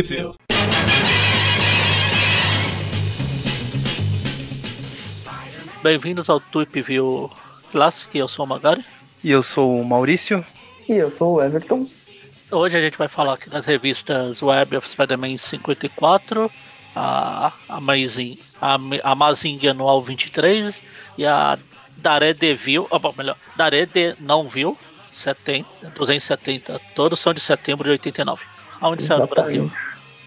View. Bem-vindos ao Tweep View Classic, eu sou o Magari. E eu sou o Maurício. E eu sou o Everton. Hoje a gente vai falar aqui das revistas Web of Spider-Man 54, a Amazing, a Amazing Anual 23 e a Daredevil, ou bom, melhor, Darede não viu, 70, 270, todos são de setembro de 89. Aonde saiu no Brasil?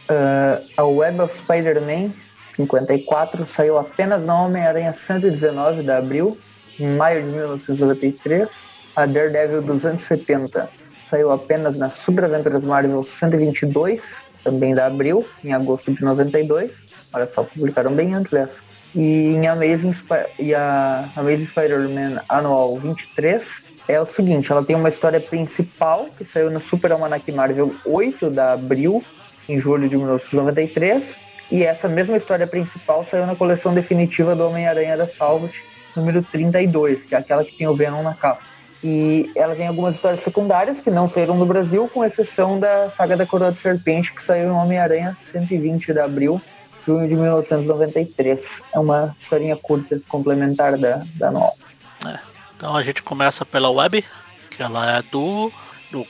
Uh, a Web of Spider-Man 54 saiu apenas na Homem-Aranha 119 de abril, em maio de 1993. A Daredevil 270 saiu apenas na Super Aventuras Marvel 122, também da abril, em agosto de 92. Olha só, publicaram bem antes dessa. E em Amazing, e a Amazing Spider-Man Anual 23 é o seguinte, ela tem uma história principal que saiu no Super Almanac Marvel 8 da abril, em julho de 1993, e essa mesma história principal saiu na coleção definitiva do Homem-Aranha da Salvat, número 32, que é aquela que tem o Venom na capa. E ela tem algumas histórias secundárias que não saíram no Brasil, com exceção da saga da Coroa de Serpente, que saiu em Homem-Aranha 120 de abril, junho de 1993. É uma historinha curta, complementar da, da nova. É. Então a gente começa pela web, que ela é do, do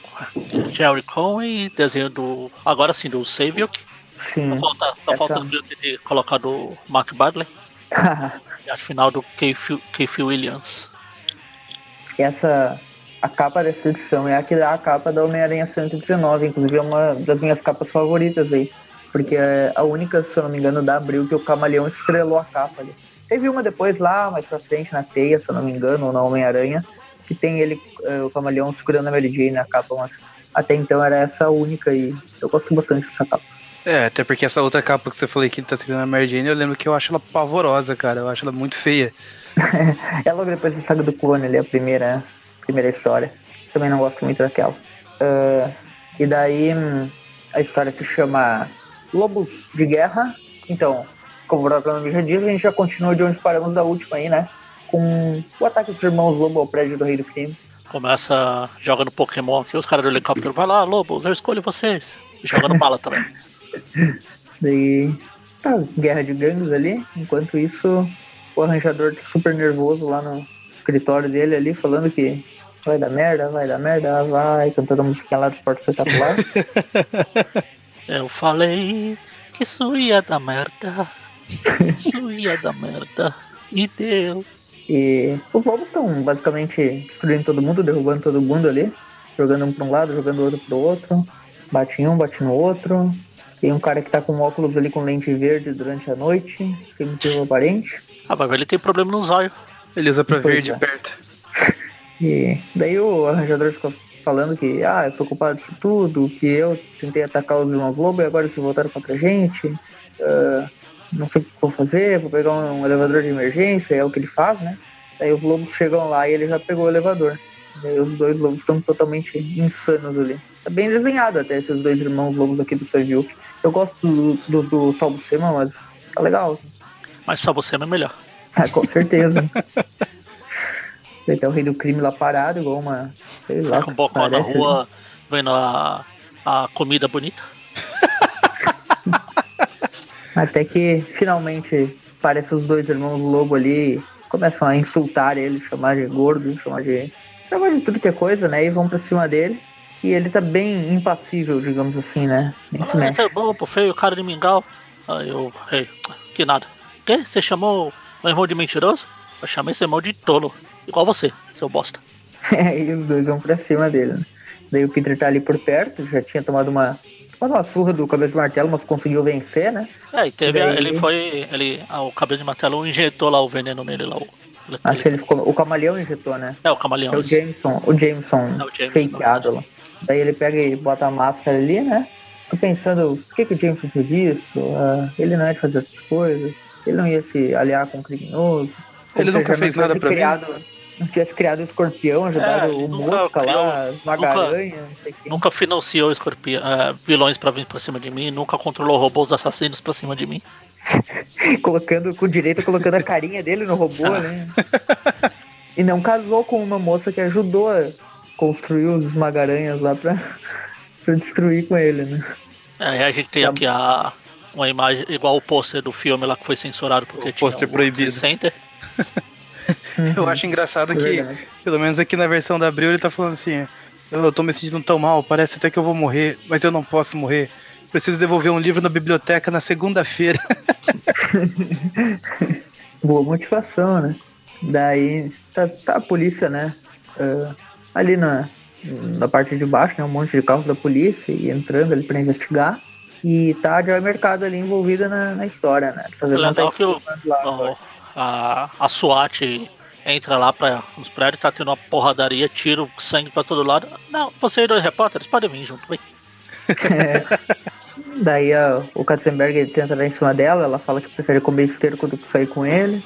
Jerry Cohen, desenho do. Agora sim, do Saviok. Sim. Só falta, só essa... falta de colocar do Mark Bagley. e a final do Keith Williams. Essa. A capa dessa edição é a, a capa da Homem-Aranha 119, inclusive é uma das minhas capas favoritas aí. Porque é a única, se eu não me engano, da Abril que o Camaleão estrelou a capa ali. Teve uma depois lá, mais pra frente, na Teia, se eu não me engano, ou na Homem-Aranha, que tem ele, eh, o Camaleão, segurando a Mary Jane na capa, mas até então era essa única e eu gosto bastante dessa capa. É, até porque essa outra capa que você falou que ele tá segurando a Mary Jane, eu lembro que eu acho ela pavorosa, cara. Eu acho ela muito feia. é logo depois da saga do clone ali, a primeira, primeira história. Também não gosto muito daquela. Uh, e daí hum, a história se chama Lobos de Guerra. Então, como o próprio nome já diz, a gente já continua de onde paramos da última aí, né? Com o ataque dos irmãos Lobo ao prédio do Rei do Crime. Começa jogando Pokémon aqui, os caras do helicóptero, vai lá, Lobos, eu escolho vocês. E jogando bala também. Daí, tá, guerra de gangues ali. Enquanto isso, o arranjador tá super nervoso lá no escritório dele ali, falando que vai dar merda, vai dar merda, vai, cantando a musiquinha lá do esporte espetacular. Eu falei que isso ia dar merda. Isso ia dar merda. E deu. E os lobos estão basicamente destruindo todo mundo, derrubando todo mundo ali. Jogando um pra um lado, jogando o outro pro outro. Bate em um, bate no outro. Tem um cara que tá com óculos ali com lente verde durante a noite, sem motivo aparente. Ah, mas ele tem problema no zóio. Ele usa pra ver de é. perto. E daí o arranjador ficou falando que, ah, eu sou culpado disso tudo, que eu tentei atacar os irmãos Lobo e agora eles voltaram contra a gente. Uh, não sei o que vou fazer, vou pegar um, elevador de emergência, é o que ele faz, né? Daí os lobos chegam lá e ele já pegou o elevador. Daí os dois lobos estão totalmente insanos ali. Tá bem desenhado até esses dois irmãos lobos aqui do Seville. Eu gosto do, do, do Salvo Sema, mas tá legal. Mas Salvo Sema é melhor. Ah, com certeza. Vai ter o rei do crime lá parado, igual uma. Sei lá. Fica um bocó na rua né? vendo a, a comida bonita. Até que finalmente parece os dois irmãos lobo ali começam a insultar ele, chamar de gordo, chamar de. chamar de tudo que é coisa, né? E vão pra cima dele. E ele tá bem impassível, digamos assim, né? Nem ah, é bom, pô, feio, cara de mingau. Aí eu, hey, que nada. Que? Você chamou meu irmão de mentiroso? Eu chamei seu irmão de tolo. Igual você, seu bosta. E os dois vão pra cima dele, né? Daí o Peter tá ali por perto, já tinha tomado uma, tomado uma surra do cabeça de martelo, mas conseguiu vencer, né? É, e teve. Daí... Ele foi. Ele, ah, o cabeça de martelo injetou lá o veneno nele lá. O, Acho que ele ficou. O camaleão injetou, né? É, o camaleão. É o Jameson, o Jameson, é, o Jameson fakeado lá. Daí ele pega e bota a máscara ali, né? Tô pensando, por que, que o Jameson fez isso? Uh, ele não ia fazer essas coisas. Ele não ia se aliar com um criminoso. Ele nunca fez nada pra criado, mim não tivesse criado o escorpião, ajudado é, o Mosca lá, Magaranha, nunca, nunca financiou escorpião, é, vilões pra vir pra cima de mim, nunca controlou robôs assassinos pra cima de mim. colocando com direito, colocando a carinha dele no robô, né? E não casou com uma moça que ajudou a construir os Magaranhas lá pra, pra destruir com ele, né? É, a gente tem Tá. aqui a, uma imagem igual o pôster do filme lá que foi censurado porque O tinha pôster o proibido. Trade Center. Eu acho engraçado É que, verdade. pelo menos aqui na versão da Abril, ele tá falando assim: eu tô me sentindo tão mal, parece até que eu vou morrer, mas eu não posso morrer. Preciso devolver um livro na biblioteca na segunda-feira. Boa motivação, né? Daí tá, tá a polícia, né? ah, ali na, na parte de baixo, né? Um monte de carros da polícia e entrando ali pra investigar. E tá a Joy Mercado ali envolvida na, na história, né? Fazendo Legal que o- lá, a, a SWAT entra lá para os prédios, tá tendo uma porradaria, tiro, sangue pra todo lado. Não, vocês dois repórteres podem vir junto, vem. Daí a- o Katzenberg ele tenta dar em cima dela, ela fala que prefere comer esteiro do que sair com ele.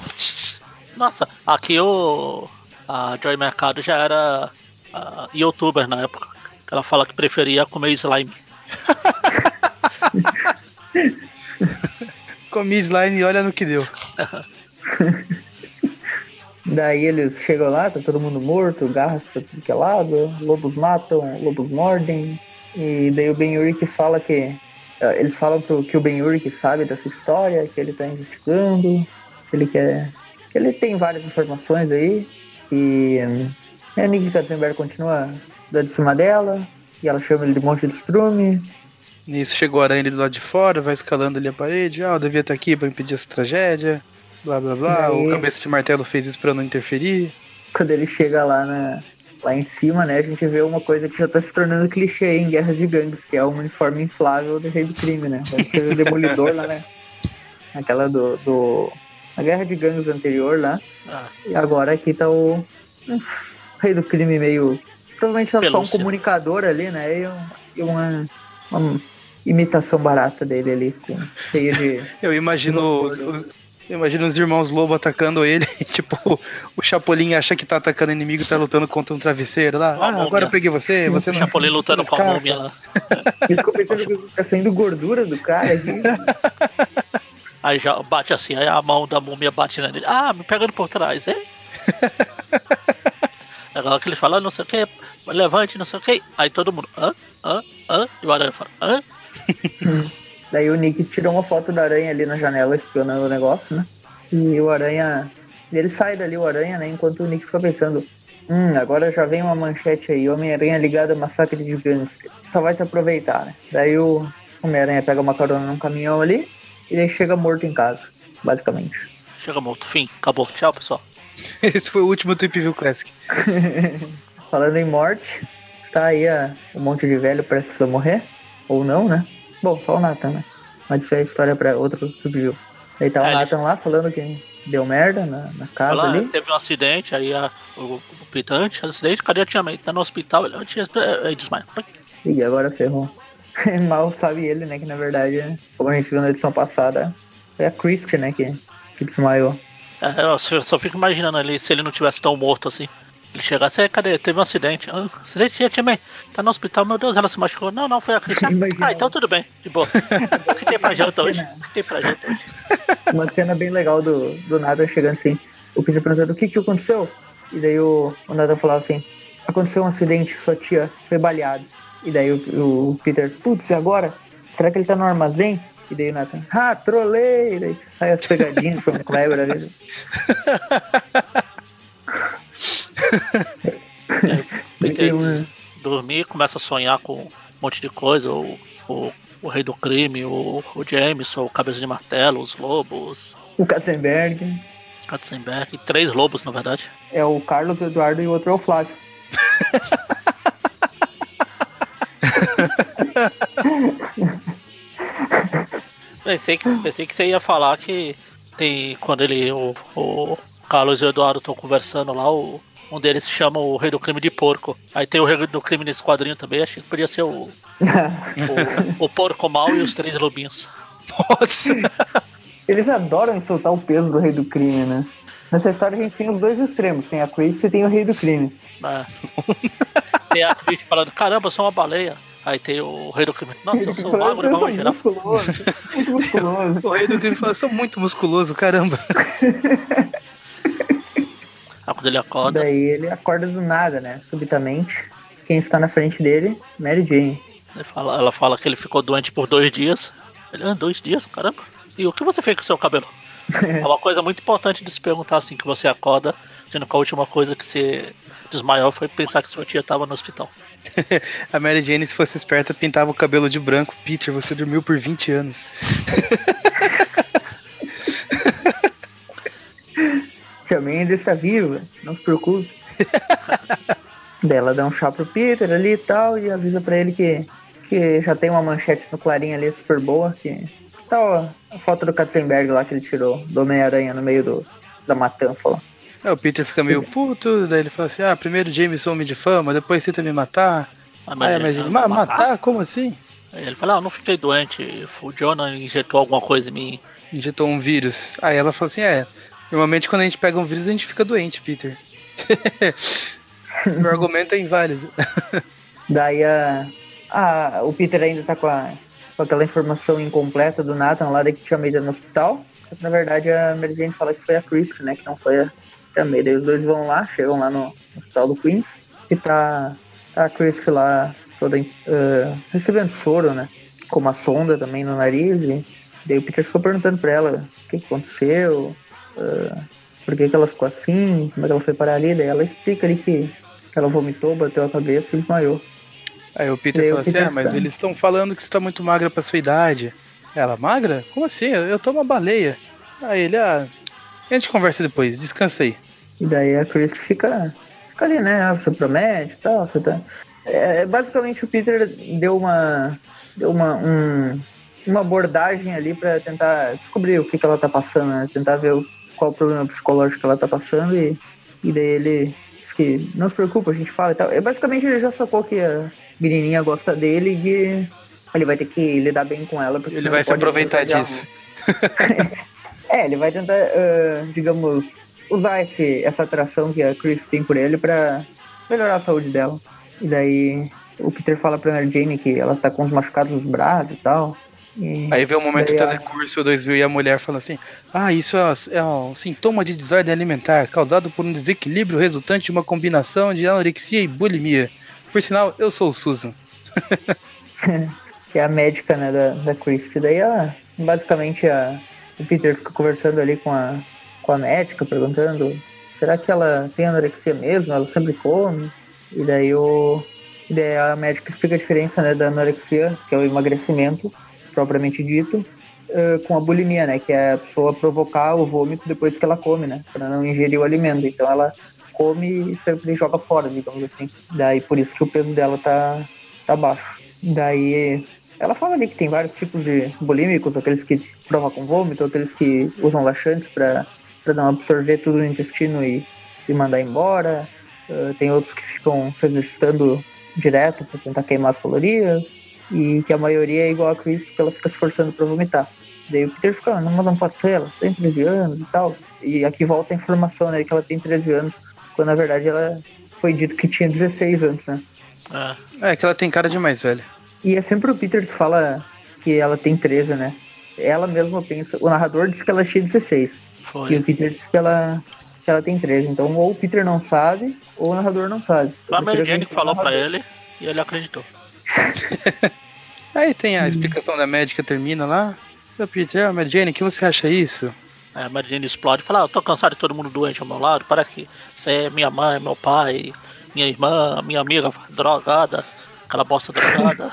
Nossa, aqui o. A Joy Mercado já era youtuber na época. Ela fala que preferia comer slime. Comi slime e olha no que deu. Daí eles chegam lá, tá todo mundo morto, garras pra tudo que é lado, lobos matam, lobos mordem. E daí o Ben Urich fala que. eh, Eles falam pro, que o Ben Urich sabe dessa história, que ele tá investigando, que ele quer. que ele tem várias informações aí. E a Nick Katzenberg continua dando de cima dela, e ela chama ele de monte de estrume. Nisso chegou a aranha do lado de fora, vai escalando ali a parede. Ah, eu devia estar aqui pra impedir essa tragédia. Blá blá blá. Daí- O cabeça de martelo fez isso pra não interferir. Quando ele chega lá na. Lá em cima, né, a gente vê uma coisa que já tá se tornando clichê em Guerras de Gangues, que é o uniforme inflável do Rei do Crime, né? Deve ser o Demolidor lá, né? Aquela do, do. A Guerra de Gangues anterior lá. Ah, E agora aqui tá o. um Rei do Crime meio. Provavelmente tá só um comunicador ali, né? E, um- e uma, uma imitação barata dele ali, com, cheia de. Eu imagino os, os- eu imagino os irmãos Lobo atacando ele. tipo, o Chapolin acha que tá atacando inimigo e tá lutando contra um travesseiro lá. Ah, agora eu peguei você, você o não. Chapolin lutando com a múmia lá. Eu fico pensando que tá saindo gordura do cara aqui. Aí já bate assim, aí a mão da múmia bate nele. Ah, me pegando por trás, hein? Agora que ele fala, "Ah, não sei o que, levante, não sei o que. Aí todo mundo, hã? Hã? Hã? E o Aranha fala, hã? Daí o Nick tirou uma foto da aranha ali na janela espionando o negócio, né? E o aranha. Ele sai dali, o aranha, né? Enquanto o Nick fica pensando: Hum, agora já vem uma manchete aí, Homem-Aranha ligado a massacre de gangster. Só vai se aproveitar, né? Daí o Homem-Aranha pega uma carona num caminhão ali e daí chega morto em casa, basicamente. Chega morto, fim, acabou. Tchau, pessoal. Esse foi o último Trip View Classic. Falando em morte, está aí a, um monte de velho prestes a morrer. Ou não, né? Bom, só o Nathan, né? Mas isso é história pra outro review. Aí tá o É, ele- Nathan lá falando que deu merda na, na casa Ela ali. teve um acidente, aí a, o, o do acidente, cadê a tia May? Tá no hospital, ele antes, aí desmaia. E agora ferrou. Mal sabe ele, né? Que na verdade, como a gente viu na edição passada, foi a Christie, né? Que, que desmaiou. É, eu só fico imaginando ali se ele não tivesse tão morto assim. Ele chegasse, "É, cadê? Teve um acidente. Ah, acidente, tia, tia May. Tá no hospital, meu Deus, ela se machucou. Não, não, foi a Cristian. Ah, então tudo bem, de boa. O que tem pra janta hoje? O que tem pra janta hoje? Uma cena bem legal do, do Nathan chegando assim. O Peter perguntando o que que aconteceu? E daí o, o Nathan falava assim: aconteceu um acidente, sua tia foi baleada. E daí o, o Peter, putz, e agora? Será que ele tá no armazém? E daí o Nathan, ah, trolei! E daí sai as pegadinhas from Kleber ali. Peter E uma- dormir, começa a sonhar com um monte de coisa. O, o, o rei do crime, o, o Jameson, o cabeça de martelo, os lobos, O Katzenberg Katzenberg. Três lobos, na verdade. é o Carlos, o Eduardo e o outro é o Flávio. Pensei que, pensei que você ia falar que tem. Quando ele. O, o Carlos e o Eduardo estão conversando lá, o, um deles se chama o Rei do Crime de Porco. Aí tem o Rei do Crime nesse quadrinho também, achei que podia ser o, o, o Porco Mal e os Três Lobinhos. Nossa! Eles adoram insultar o peso do rei do crime, né? Nessa história a gente tem os dois extremos, tem a Christie e tem o rei do crime. né? tem a atriz falando, caramba, eu sou uma baleia. Aí tem o Rei do Crime. Nossa, eu sou magro girafa. musculoso, muito musculoso. O rei do crime falou, eu sou muito musculoso, caramba. Aí quando ele acorda, Daí ele acorda do nada, né? Subitamente. Quem está na frente dele? Mary Jane. Ele fala- ela fala que ele ficou doente por dois dias. Ele, ah, dois dias? Caramba. E o que você fez com o seu cabelo? É uma coisa muito importante de se perguntar assim que você acorda, sendo que a última coisa que você desmaiou foi pensar que sua tia estava no hospital. A Mary Jane, se fosse esperta, pintava o cabelo de branco. Peter, você dormiu por 20 anos. Tia May ainda está viva, não se preocupe. Daí ela dá um chá pro Peter ali e tal, e avisa pra ele que, que já tem uma manchete no Clarim ali super boa, que tá ó, a foto do Katzenberg lá que ele tirou do Homem-Aranha no meio do, da matança lá. Aí o Peter fica meio puto, daí ele fala assim: ah, primeiro James homem de fama, depois tenta me matar. A Aí Mary a Mary Jane, Jane, "Ma- matar? matar? Como assim? Aí ele fala, ah, eu não fiquei doente, o Jonah injetou alguma coisa em mim. Injetou um vírus. Aí ela fala assim: é, normalmente quando a gente pega um vírus a gente fica doente, Peter. Esse meu argumento é inválido. Daí a, a, o Peter ainda tá com, a, com aquela informação incompleta do Nathan lá de que tinha Maida no hospital. Na verdade a Mary Jane fala que foi a Chris, né? Que não foi a, a Maida. Os dois vão lá, chegam lá no, no hospital do Queens e tá, tá a Chris lá toda eh, recebendo soro, né? Com uma sonda também no nariz. E daí o Peter ficou perguntando pra ela o que aconteceu, eh, por que, que ela ficou assim, como é que ela foi parar ali. Daí ela explica ali que ela vomitou, bateu a cabeça e desmaiou. Aí o Peter Daí o fala assim: ah, mas tá. eles estão falando que você tá muito magra pra sua idade. Ela, magra? Como assim? Eu tô uma baleia. Aí ele, ah, a gente conversa depois, descansa aí. E daí a Chris fica, fica ali, né? Ah, você promete e tal, você tá. É, basicamente o Peter deu uma. deu uma, um- uma abordagem ali pra tentar descobrir o que, que ela tá passando, né? Tentar ver o- qual o problema psicológico que ela tá passando e, e daí ele diz que não se preocupa, a gente fala e tal. É, basicamente ele já sacou que a menininha gosta dele e que ele vai ter que lidar bem com ela. Porque Ele vai se aproveitar disso. é, ele vai tentar, ah, digamos, usar esse, essa atração que a Chris tem por ele pra melhorar a saúde dela. E daí o Peter fala pra Mary Jane que ela tá com os machucados nos braços e tal. E Aí vem o momento a- telecurso 2000 e a mulher fala assim: Ah, isso é, é um sintoma de desordem alimentar causado por um desequilíbrio resultante de uma combinação de anorexia e bulimia. Por sinal, eu sou o Susan. que é a médica né, da, da Chris. E daí ela, basicamente a, o Peter fica conversando ali com a, com a médica, perguntando será que ela tem anorexia mesmo? Ela sempre come? E daí, o, e daí a médica explica a diferença né, da anorexia, que é o emagrecimento, propriamente dito, eh, com a bulimia, né? Que é a pessoa provocar o vômito depois que ela come, né? Para não ingerir o alimento. Então ela come e sempre joga fora, digamos assim. Daí por isso que o peso dela tá, tá baixo. Daí ela fala ali que tem vários tipos de bulímicos, aqueles que provocam vômito, aqueles que usam laxantes para não absorver tudo no intestino e, e mandar embora. Uh, tem outros que ficam se exercitando direto para tentar queimar as calorias. E que a maioria é igual a Chris, que ela fica se forçando para vomitar. Daí o Peter fica, "Ah, não, mas não pode ser, ela tem 13 anos e tal. E aqui volta a informação, né, que ela tem 13 anos, quando na verdade ela foi dito que tinha 16 anos, né? É, É que ela tem cara de mais velha. E é sempre o Peter que fala que ela tem 13, né? Ela mesma pensa. O narrador diz que ela tinha 16. E foi. o Peter diz que ela, que ela tem 13. Então, ou o Peter não sabe, ou o narrador não sabe. Foi a Mary Jane que falou pra ele e ele acreditou. Aí tem a explicação da médica, termina lá. Peter, ah, Mary Jane, o que você acha isso? Aí a Mary Jane explode e fala, ah, eu tô cansado de todo mundo doente ao meu lado, parece que você é minha mãe, meu pai, minha irmã, minha amiga drogada, aquela bosta drogada.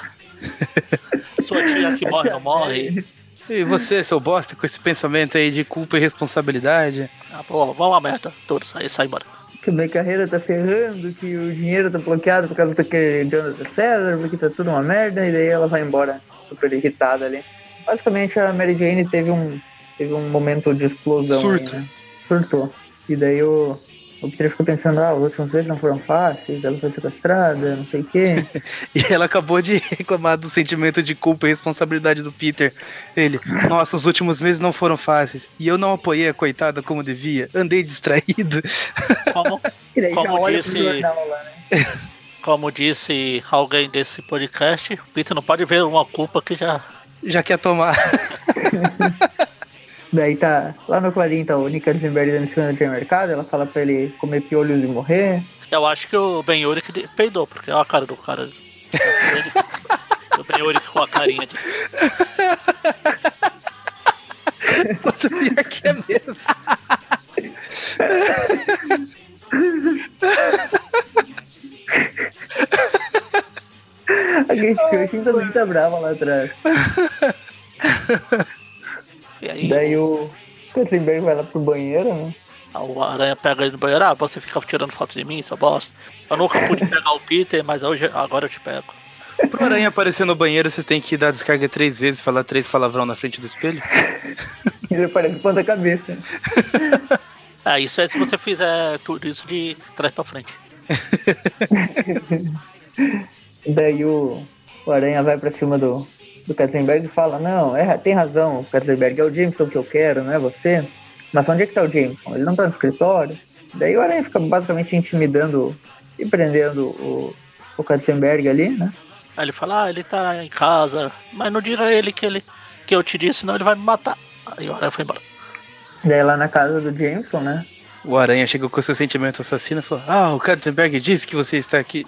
Sua tia que morre não morre. E você, seu bosta, com esse pensamento aí de culpa e responsabilidade? Ah, pô, vamos a merda, tudo, sai, sai embora. Que minha carreira tá ferrando, que o dinheiro tá bloqueado por causa daquele Jonathan César, porque tá tudo uma merda, e daí ela vai embora, super irritada ali. Basicamente a Mary Jane teve um, teve um momento de explosão. aí, Surto. né? Surtou. E daí o, o Peter ficou pensando, ah, os últimos vezes não foram fáceis, ela foi sequestrada, não sei o quê. E ela acabou de reclamar do sentimento de culpa e responsabilidade do Peter. Ele, nossa, os últimos meses não foram fáceis. E eu não apoiei a coitada como devia. Andei distraído. Como, Como disse- pro jornal lá, né? como disse alguém desse podcast, o Peter não pode ver uma culpa que já. Já quer tomar. Daí tá, lá no Clarim tá o Nick Katzenberg dando esquina de mercado, ela fala pra ele comer piolhos e morrer. Eu acho que o Ben Yuri que de- peidou, porque olha a cara do cara. Ele- Benhuri com a carinha de. Puta, pior que é mesmo. A Kate Cushing também tá brava lá atrás. E aí Daí o Katzenberg vai lá pro banheiro, né? o Aranha pega ele no banheiro, ah, você fica tirando foto de mim, sua bosta. Eu nunca pude pegar o Peter, mas hoje, agora eu te pego. Pro aranha aparecer no banheiro, você tem que dar descarga três vezes, falar três palavrão na frente do espelho. Ele parece ponta cabeça. É, isso é se você fizer tudo isso de trás pra frente. Daí o, o Aranha vai pra cima do, do Katzenberg e fala, não, é, tem razão, o Katzenberg é o Jameson que eu quero, não é você? Mas onde é que tá o Jameson? Ele não tá no escritório? Daí o Aranha fica basicamente intimidando e prendendo o, o Katzenberg ali, né? Aí ele fala, ah, ele tá em casa, mas não diga a ele que, ele que eu te disse, senão ele vai me matar. Aí o Aranha foi embora. Daí lá na casa do Jameson, né? O aranha chegou com seu sentimento assassino e falou: Ah, o Katzenberg disse que você está aqui.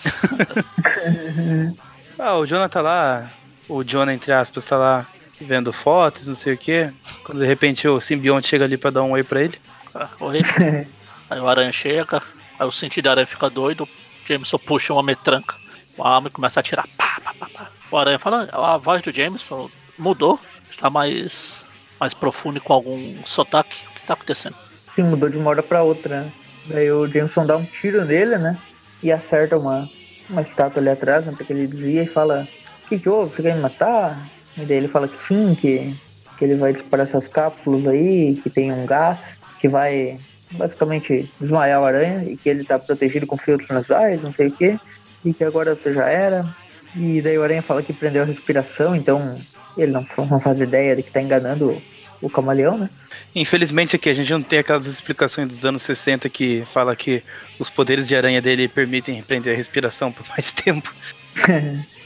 ah, o Jonah tá lá. O Jonah, entre aspas, tá lá vendo fotos, não sei o que. Quando de repente o simbionte chega ali pra dar um oi pra ele. Ah, Oi. Aí o Aranha chega, aí o sentido da Aranha fica doido, o Jameson puxa uma metranca, uma arma e começa a atirar. Pá, pá, pá, pá. O Aranha fala, a voz do Jameson mudou, está mais, mais profundo e com algum sotaque. O que tá acontecendo? Sim, mudou de uma hora pra outra, né? Daí o Jameson dá um tiro nele, né? E acerta uma, uma estátua ali atrás, né? Porque ele desvia e fala, que que houve? Você quer me matar? E daí ele fala que sim, que, que ele vai disparar essas cápsulas aí, que tem um gás, que vai basicamente desmaiar o aranha e que ele tá protegido com filtros nasais, não sei o que, e que agora você já era. E daí o aranha fala que prendeu a respiração, então ele não, não faz ideia de que tá enganando o camaleão, né? Infelizmente aqui a gente não tem aquelas explicações dos anos 60 que fala que os poderes de aranha dele permitem prender a respiração por mais tempo.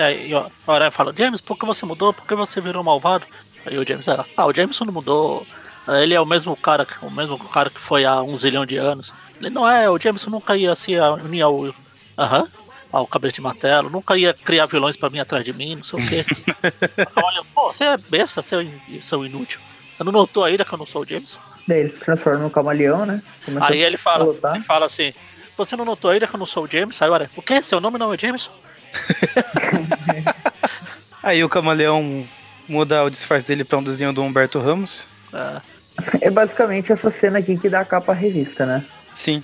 É, e o Aranha fala, James, por que você mudou? Por que você virou malvado? Aí o James, ah, ah, o Jameson não mudou. Ele é o mesmo cara, que- o mesmo cara que foi há um zilhão de anos. Ele não é, o Jameson nunca ia se unir ao. Aham. Ao cabeça de martelo, nunca ia criar vilões pra mim atrás de mim, não sei o quê. Olha, pô, você é besta, seu, in- seu inútil. Você não notou ainda que eu não sou o Jameson? Daí ele se transforma no camaleão, né? Começa Aí ele a fala, ele fala assim, você não notou ainda que eu não sou o Jameson? Aí o Aranha, o quê? Seu nome não é Jameson? Aí o camaleão muda o disfarce dele pra um desenho do Humberto Ramos. É, É basicamente essa cena aqui que dá a capa à revista, né? Sim.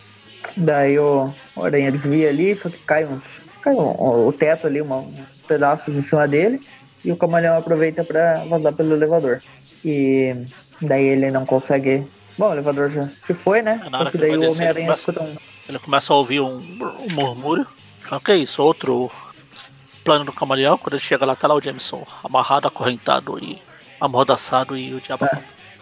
Daí o, o aranha desvia ali, só que cai uns. Cai um- o teto ali, uma- uns pedaços em cima dele. E o camaleão aproveita pra vazar pelo elevador. E daí ele não consegue. Bom, o elevador já se foi, né? É, na hora Só que daí o Homem-Aranha escuta um. ele começa a ouvir um, um murmúrio. Fala, que é isso? Outro plano do camaleão. Quando ele chega lá, tá lá o Jameson amarrado, acorrentado e amordaçado e o diabo. É.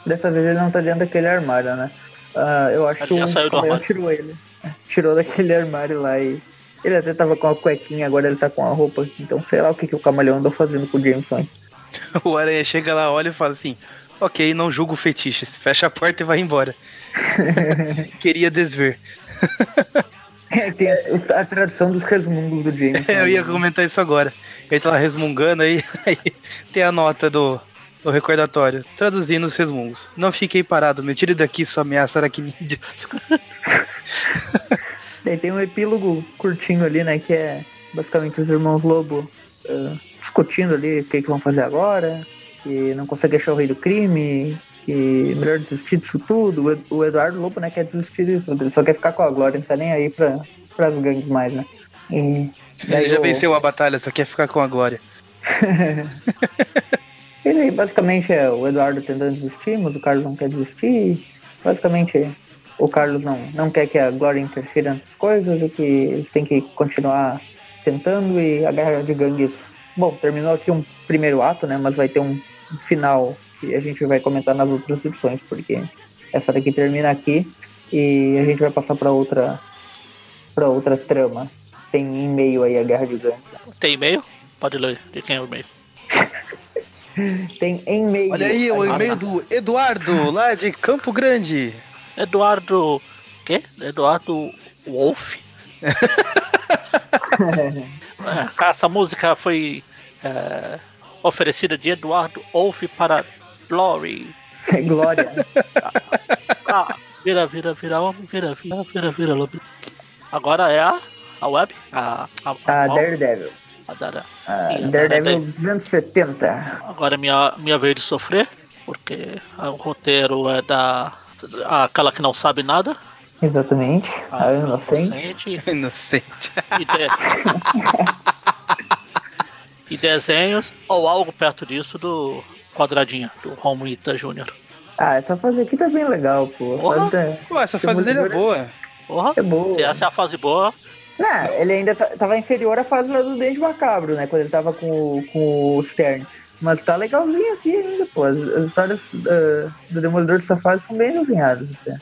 Dessa vez ele não tá dentro daquele armário, né? Ah, eu acho Ele que já o saiu do camaleão armário. tirou ele. Tirou daquele armário lá e. Ele até tava com a cuequinha, agora ele tá com a roupa. Então sei lá o que, que o camaleão andou fazendo com o Jameson. O aranha chega lá, olha e fala assim: Ok, não julgo fetiches. Fecha a porta e vai embora. Queria desver. É, tem a, a tradução dos resmungos do Jameson. Eu ia comentar isso agora. Ele tá lá resmungando aí, aí tem a nota do, do recordatório. Traduzindo os resmungos. Não fiquei parado, me tire daqui, sua ameaça aracnídea. Daí tem um epílogo curtinho ali, né? Que é basicamente os irmãos Lobo ah, discutindo ali o que, que vão fazer agora, que não consegue achar o rei do crime, que melhor desistir disso tudo. O Ed- O Eduardo Lobo, né, quer desistir disso tudo, ele só quer ficar com a glória, não tá nem aí pra, pras gangues mais, né? E Ele já venceu a batalha, só quer ficar com a glória. E daí, basicamente, é o Eduardo tentando desistir, mas o Carlos não quer desistir. Basicamente, o Carlos não, não quer que a Glória interfira nessas coisas e que eles têm que continuar tentando. E a guerra de gangues. Bom, terminou aqui um primeiro ato, né? Mas vai ter um final que a gente vai comentar nas outras edições, porque essa daqui termina aqui e a gente vai passar para outra, para outra trama. Tem e-mail aí a guerra de gangues. Tem e-mail? Pode ler de quem é o e-mail. Tem e-mail. Olha aí, o e-mail do Eduardo, lá de Campo Grande. Eduardo. Quê? Eduardo Wolf? É, essa música foi É, oferecida de Eduardo Wolff para Glory. Glória. Ah, vira, vira, vira, homem, vira, vira, vira, vira, lobo. Agora é a, a web? A, a, A Daredevil. a Dara. A Ih, a Daredevil Daredevil. 270. Agora é minha, minha vez de sofrer, porque o roteiro é da. aquela que não sabe nada. Exatamente. a A Inocente. inocente. Inocente. E, de- e desenhos, ou algo perto disso, do quadradinho, do Romita Jr. Ah, essa fase aqui tá bem legal, pô. Porra. Fase Pô, essa Tem fase dele é boa. Porra, É boa. se essa é a fase boa, Não, ele ainda tá- tava inferior à fase lá do Dente Macabro, né? Quando ele tava com, o- com o Stern. Mas tá legalzinho aqui ainda, pô. As, as histórias ah, do Demolidor dessa fase são bem desenhadas até.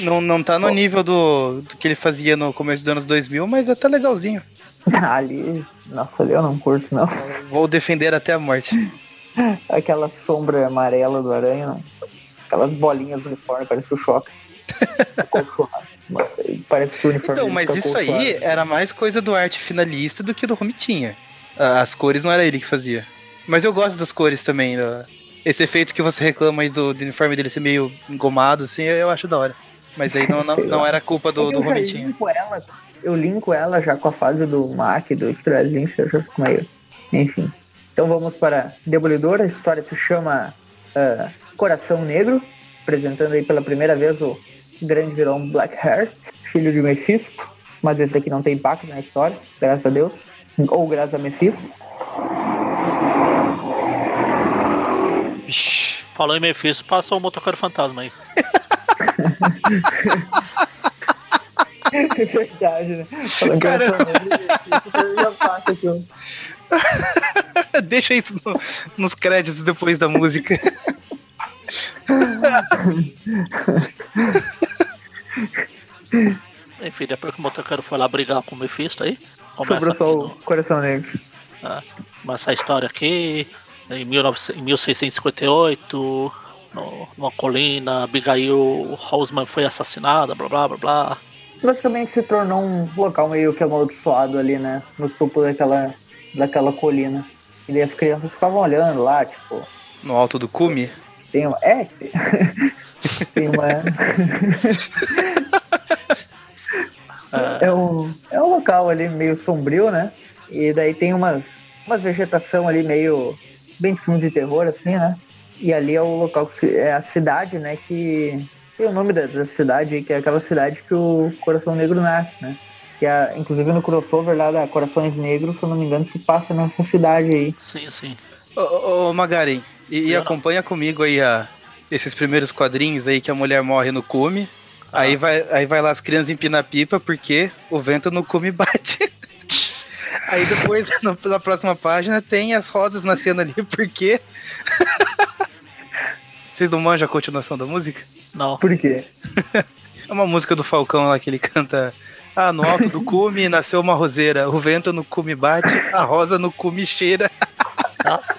Não, não tá no nível do, do que ele fazia no começo dos anos 2000, mas é até legalzinho. ali, nossa, ali eu não curto, não. Vou defender até a morte. Aquela sombra amarela do aranha, não. Aquelas bolinhas do uniforme, parece o choque. Parece o uniforme Então, mas isso aí era mais coisa do arte finalista do que do Romitinha. As cores não era ele que fazia. Mas eu gosto das cores também. Esse efeito que você reclama aí do, do uniforme dele ser meio engomado, assim, eu acho da hora. Mas aí não, não, não era culpa do, do eu Romitinha. linko ela, eu linko ela já com a fase do Mac, do Strazinho, eu já fico meio. Enfim. Então vamos para Demolidor. A história se chama ah, Coração Negro, apresentando aí pela primeira vez o grande vilão Blackheart, filho de Mephisto. Mas esse daqui não tem impacto na história, graças a Deus. Ou graças a Mephisto. Vixe. falou em Mephisto, passou o motoqueiro fantasma aí. É verdade, né? Falando Caramba. Negro, eu já faço aqui, ó. Deixa isso no- nos créditos depois da música. Enfim, depois que o motoqueiro foi lá brigar com o Mephisto aí, Sobrou só o Coração Negro. Começa a história aqui, em, 19, em 1658, no, numa colina, Abigail Hausman foi assassinada, blá blá blá blá. basicamente se tornou um local meio que amaldiçoado ali, né? No topo daquela, daquela colina. E daí as crianças ficavam olhando lá, tipo, No alto do cume. tem uma. É, tem- uma. É, É um, é um local ali meio sombrio, né? E daí tem umas, umas vegetação ali meio. bem de filme de terror, assim, né? E ali é o local que se- é a cidade, né? Que tem o nome da, da cidade, que é aquela cidade que o Coração Negro nasce, né? Que é, inclusive no crossover lá da Corações Negros, se eu não me engano, se passa nessa cidade aí. sim, sim. Ô, ô, Magaren, e, e acompanha comigo aí a, esses primeiros quadrinhos aí que a mulher morre no cume. Aí, Ah. vai, aí vai lá as crianças empinar pipa porque o vento no cume bate. Aí depois, no- na próxima página, tem as rosas nascendo ali porque. Vocês não manjam a continuação da música? Não. Por quê? É uma música do Falcão lá que ele canta. Ah, no alto do cume nasceu uma roseira, o vento no cume bate, a rosa no cume cheira. Nossa.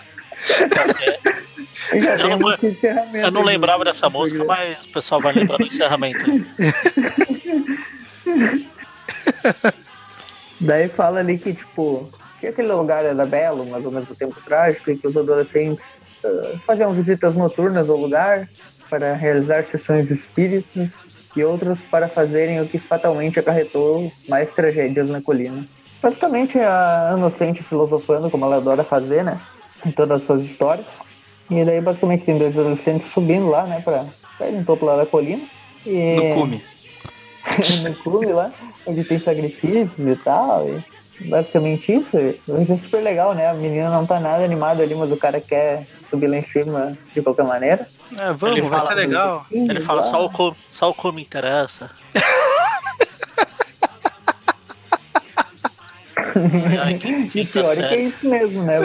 Eu já Eu tenho não- Eu não lembrava dessa música, mas o pessoal vai lembrar do encerramento. aí. Daí fala ali que, tipo, que aquele lugar era belo, mas ao mesmo tempo trágico, e que os adolescentes ah, faziam visitas noturnas ao lugar para realizar sessões espíritas e outros para fazerem o que fatalmente acarretou mais tragédias na colina. Basicamente a inocente filosofando, como ela adora fazer, né? Em todas as suas histórias. E daí basicamente tem dois adolescentes subindo lá, né? Pra, pra ir no topo lá da colina. E No cume. no clube lá, onde tem sacrifícios e tal. E basicamente isso. Isso é super legal, né? A menina não tá nada animada ali, mas o cara quer subir lá em cima de qualquer maneira. É, vamos, Ele vai fala ser legal. Ele fala Lá. só o cu, só o cu me interessa. Ai, que- E pior é que é isso mesmo, né?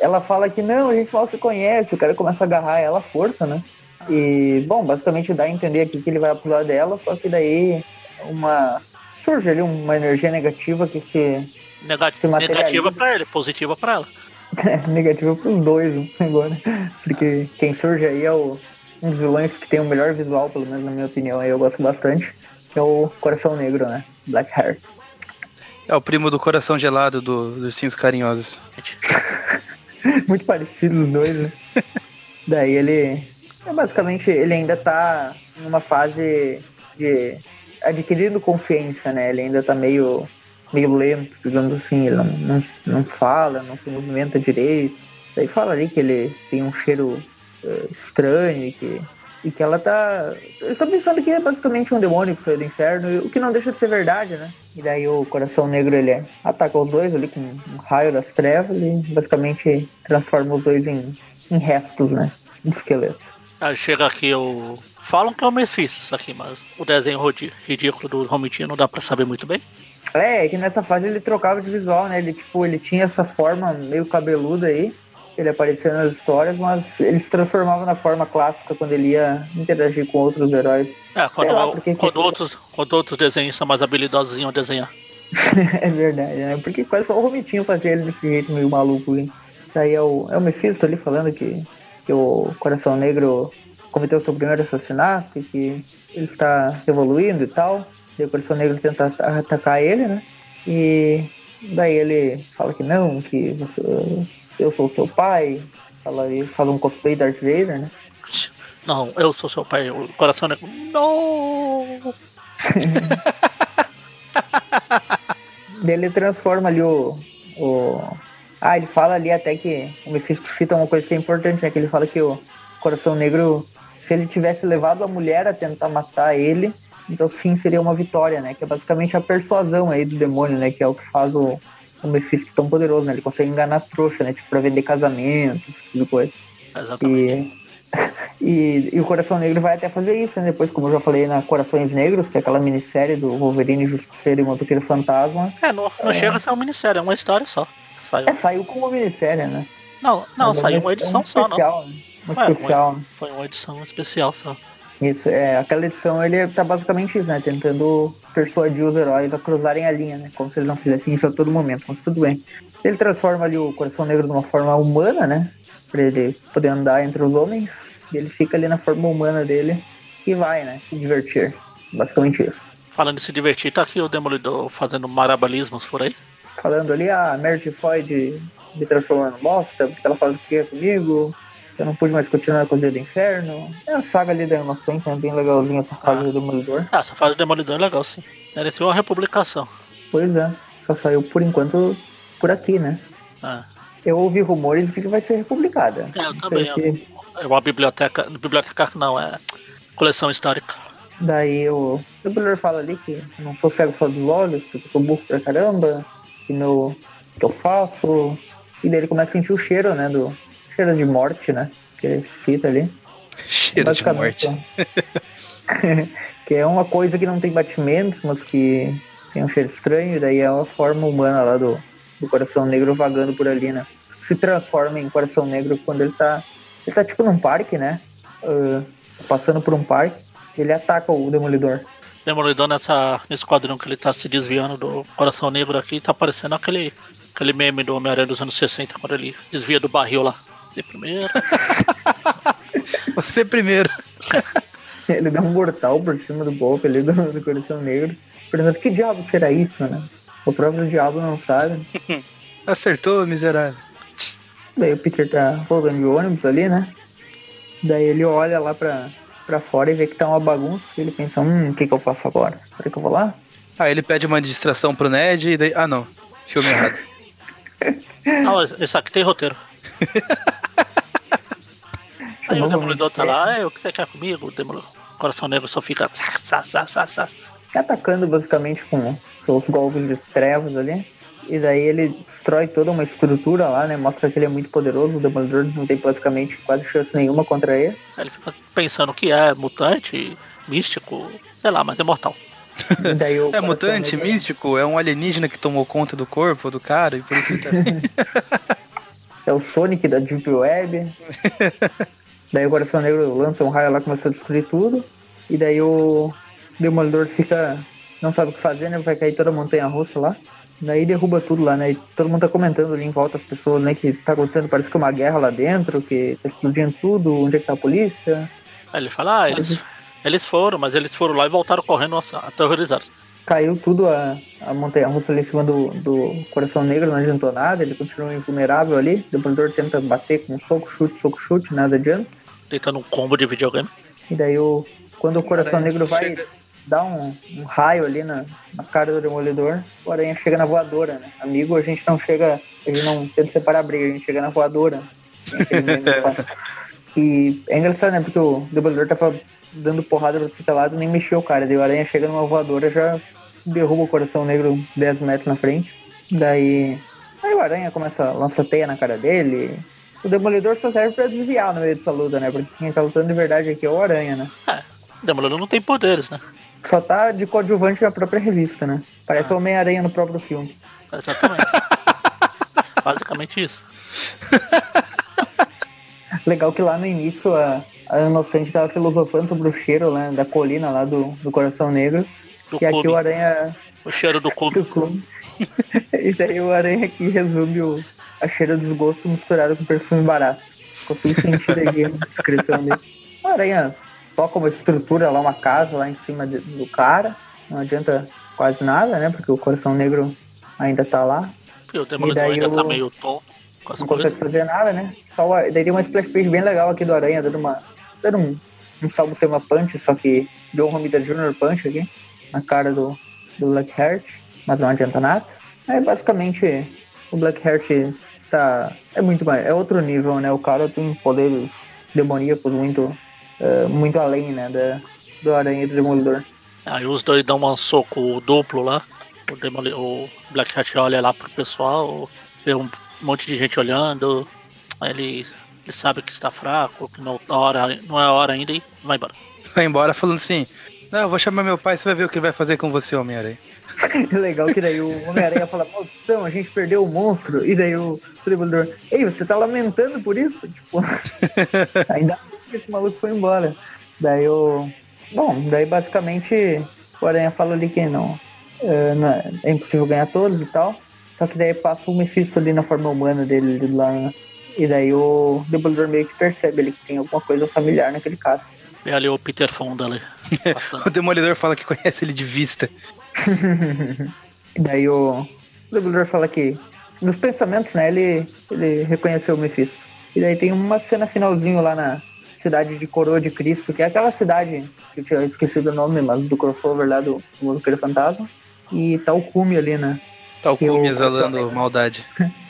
Ela fala que não, a gente mal se conhece, o cara começa a agarrar ela à força, né? E, bom, basicamente dá a entender aqui que ele vai pular dela, só que daí uma. Surge ali uma energia negativa que se Nega- se negativa pra ele, positiva pra ela. É negativo pros dois né, agora. Porque quem surge aí é o, um dos vilões que tem o melhor visual, pelo menos na minha opinião, aí eu gosto bastante, que é o Coração Negro, né? Blackheart. É o primo do coração gelado do, dos Ursinhos Carinhosos. Muito parecidos os dois, né? Daí ele. É basicamente, ele ainda tá numa fase de adquirindo consciência, né? Ele ainda tá meio, meio lento, digamos assim. Ele não, não, não fala, não se movimenta direito. Daí fala ali que ele tem um cheiro uh, estranho e que, e que ela tá. Eles estão pensando que é basicamente um demônio que saiu do inferno, o que não deixa de ser verdade, né? E daí o coração negro ele ataca os dois ali com um raio das trevas e basicamente transforma os dois em, em restos, né? De esqueleto. Aí chega aqui o. Falam que é o isso aqui, mas o desenho ridículo do Romitinho não dá pra saber muito bem. É, é que nessa fase ele trocava de visual, né? Ele, tipo, ele tinha essa forma meio cabeluda aí, ele aparecia nas histórias, mas ele se transformava na forma clássica quando ele ia interagir com outros heróis. É, quando, lá, porque, quando, outros, quando outros desenhos são mais habilidosos em desenhar. é verdade, né? Porque quase só o Romitinho fazia ele desse jeito meio maluco. Hein? Aí é o, é o Mephisto ali falando que, que o Coração Negro cometeu seu primeiro assassinato e que ele está evoluindo e tal. E o Coração Negro tenta atacar ele, né? E daí ele fala que não, que você, eu sou seu pai. Fala, ele fala um cosplay Darth Vader, né? Não, eu sou seu pai. O coração negro. Não! ele transforma ali o, o. Ah, ele fala ali até que o Mephisto cita uma coisa que é importante, né? Que ele fala que o Coração Negro se ele tivesse levado a mulher a tentar matar ele, então sim seria uma vitória, né? Que é basicamente a persuasão aí do demônio, né? Que é o que faz o, o Mephisto tão poderoso, né? Ele consegue enganar as trouxas, né? Tipo, pra vender casamentos, tipo de coisa. Exatamente. E, e, e, o Coração Negro vai até fazer isso, né? Depois, como eu já falei, na Corações Negros, que é aquela minissérie do Wolverine, Justiceiro e Motoqueiro Fantasma. É, não, não é... chega a ser uma minissérie, é uma história só. Saiu. É, saiu como minissérie, né? Não, não, saiu uma edição só, especial, não. Né? Uma é, especial. Foi, foi uma edição especial só. Isso, é, aquela edição ele tá basicamente isso, né? Tentando persuadir os heróis a cruzarem a linha, né? Como se eles não fizessem isso a todo momento, mas tudo bem. Ele transforma ali o Coração Negro de uma forma humana, né? Pra ele poder andar entre os homens. E ele fica ali na forma humana dele e vai, né? Se divertir. Basicamente isso. Falando de se divertir, tá aqui o Demolidor fazendo marabalismos por aí. Falando ali, a ah, Mary Floyd me transformando em bosta, porque ela faz o que comigo eu não pude mais continuar a Cozinha do Inferno. É a saga ali da que é bem legalzinha essa fase ah. do Demolidor. Ah, essa fase do Demolidor é legal, sim. Mereceu uma republicação. Pois é, só saiu por enquanto por aqui, né? Ah. Eu ouvi rumores de que vai ser republicada. É, eu também. Que... É uma biblioteca. Biblioteca não, é coleção histórica. Daí o Demolidor fala ali que não sou cego só dos olhos, que eu sou burro pra caramba, que meu. que eu faço. E daí ele começa a sentir o cheiro, né, do, cheiro de morte, né? Que ele cita ali. Cheiro de morte. que é uma coisa que não tem batimentos, mas que tem um cheiro estranho, e daí é a forma humana lá do, do coração negro vagando por ali, né? Se transforma em coração negro quando ele tá. Ele tá tipo num parque, né? Uh, passando por um parque, ele ataca o Demolidor. Demolidor nessa, nesse quadrão que ele tá se desviando do coração negro aqui, tá parecendo aquele, aquele meme do Homem-Aranha dos anos 60, quando ele desvia do barril lá. Você primeiro. Você primeiro. Ele dá um mortal por cima do golpe ali do, do coração negro. Perguntando que diabo será isso, né? O próprio diabo não sabe. Acertou, miserável. Daí o Peter tá voltando de ônibus ali, né? Daí ele olha lá pra, pra fora e vê que tá uma bagunça. E ele pensa, hum, o que que eu faço agora? Será que eu vou lá? Ah, ele pede uma distração pro Ned e daí... Ah, não. Filme errado. Não, esse aqui tem roteiro. Aí o Demolidor tá lá, é, o que você quer comigo? O Demolidor, Coração Negro só fica. Atacando basicamente com seus golpes de trevas ali. E daí ele destrói toda uma estrutura lá, né? Mostra que ele é muito poderoso. O Demolidor não tem basicamente quase chance nenhuma contra ele. Aí ele fica pensando que é mutante, místico, sei lá, mas é mortal. é mutante, negro... místico, é um alienígena que tomou conta do corpo do cara e por isso que tá. é o Sonic da Deep Web. daí o Coração Negro lança um raio lá, começa a destruir tudo. E daí o Demolidor fica. não sabe o que fazer, né? Vai cair toda a montanha russa lá. Daí derruba tudo lá, né? E todo mundo tá comentando ali em volta as pessoas, né? Que tá acontecendo, parece que é uma guerra lá dentro, que tá explodindo tudo, onde é que tá a polícia. Aí ele fala, ah, eles, eles foram, mas eles foram lá e voltaram correndo aterrorizados. caiu tudo a, a montanha russa ali em cima do, do coração negro, não adiantou nada, ele continua invulnerável ali. O Demolidor tenta bater com soco, chute, soco, chute, nada adianta. Tentando um combo de videogame. E daí o, quando o coração Aranha negro vai chega- dar um, um raio ali na, na cara do Demolidor, o Aranha chega na voadora, né? Amigo, a gente não chega, a gente não tenta separar a briga, a gente chega na voadora. E é engraçado, né? Porque o Demolidor tava dando porrada pro outro lado, nem mexeu o cara. Daí o Aranha chega numa voadora, já derruba o coração negro 10 metros na frente. Daí, aí o Aranha começa a lançar teia na cara dele. O Demolidor só serve pra desviar no meio dessa luta, né? Porque quem tá lutando de verdade aqui é o Aranha, né? O Demolidor não tem poderes, né? Só tá de coadjuvante na própria revista, né? Parece Ah. o Homem-Aranha no próprio filme. Exatamente. Basicamente isso. Legal que lá no início a, a Inocente tava filosofando sobre o cheiro né, da colina lá do, do Coração Negro. Do E aqui cume. o Aranha O cheiro do cume. do clube. e daí o Aranha aqui resume o, a cheira de desgosto misturado com perfume barato. Consigo sentir aqui a descrição dele. O Aranha toca uma estrutura lá, uma casa lá em cima de- do cara. Não adianta quase nada, né? Porque o Coração Negro ainda tá lá. E o Demolidor ainda o- tá meio tonto não consegue fazer nada, né? Só, daí tem uma splash page bem legal aqui do Aranha, dando uma. dando um, um salvo tema punch, só que deu um Romita Jr. punch aqui, na cara do, do Blackheart, mas não adianta nada. Aí basicamente o Blackheart tá. é muito mais. é outro nível, né? O cara tem poderes demoníacos muito. eh, muito além, né? Da, do Aranha e do Demolidor. Aí os dois dão um soco duplo lá. O, Demoli o Black Hat olha lá pro pessoal, vê um monte de gente olhando. Aí ele, ele sabe que está fraco, que não, a hora, não é a hora ainda e vai embora. Vai embora falando assim: Não, eu vou chamar meu pai, você vai ver o que ele vai fazer com você, Homem-Aranha. Legal que daí o Homem-Aranha fala, maldição, a gente perdeu o monstro. E daí o Demolidor, ei, você tá lamentando por isso? Tipo, ainda que esse maluco foi embora. Daí o. Bom, daí basicamente o Aranha fala ali que não, é, não é, é impossível ganhar todos e tal. Só que daí passa o Mephisto ali na forma humana dele lá. né? E daí o Demolidor meio que percebe ali que tem alguma coisa familiar naquele cara. Vê ali o Peter Fonda ali. O Demolidor fala que conhece ele de vista. E daí o, o Demolidor fala que nos pensamentos, né, ele, ele reconheceu o Mephisto. E daí tem uma cena finalzinho lá na cidade de Coroa de Cristo, que é aquela cidade que eu tinha esquecido o nome, mas do crossover lá do Motoqueiro Fantasma. E tá o Cume ali, né? Tá o o- Cume exalando maldade.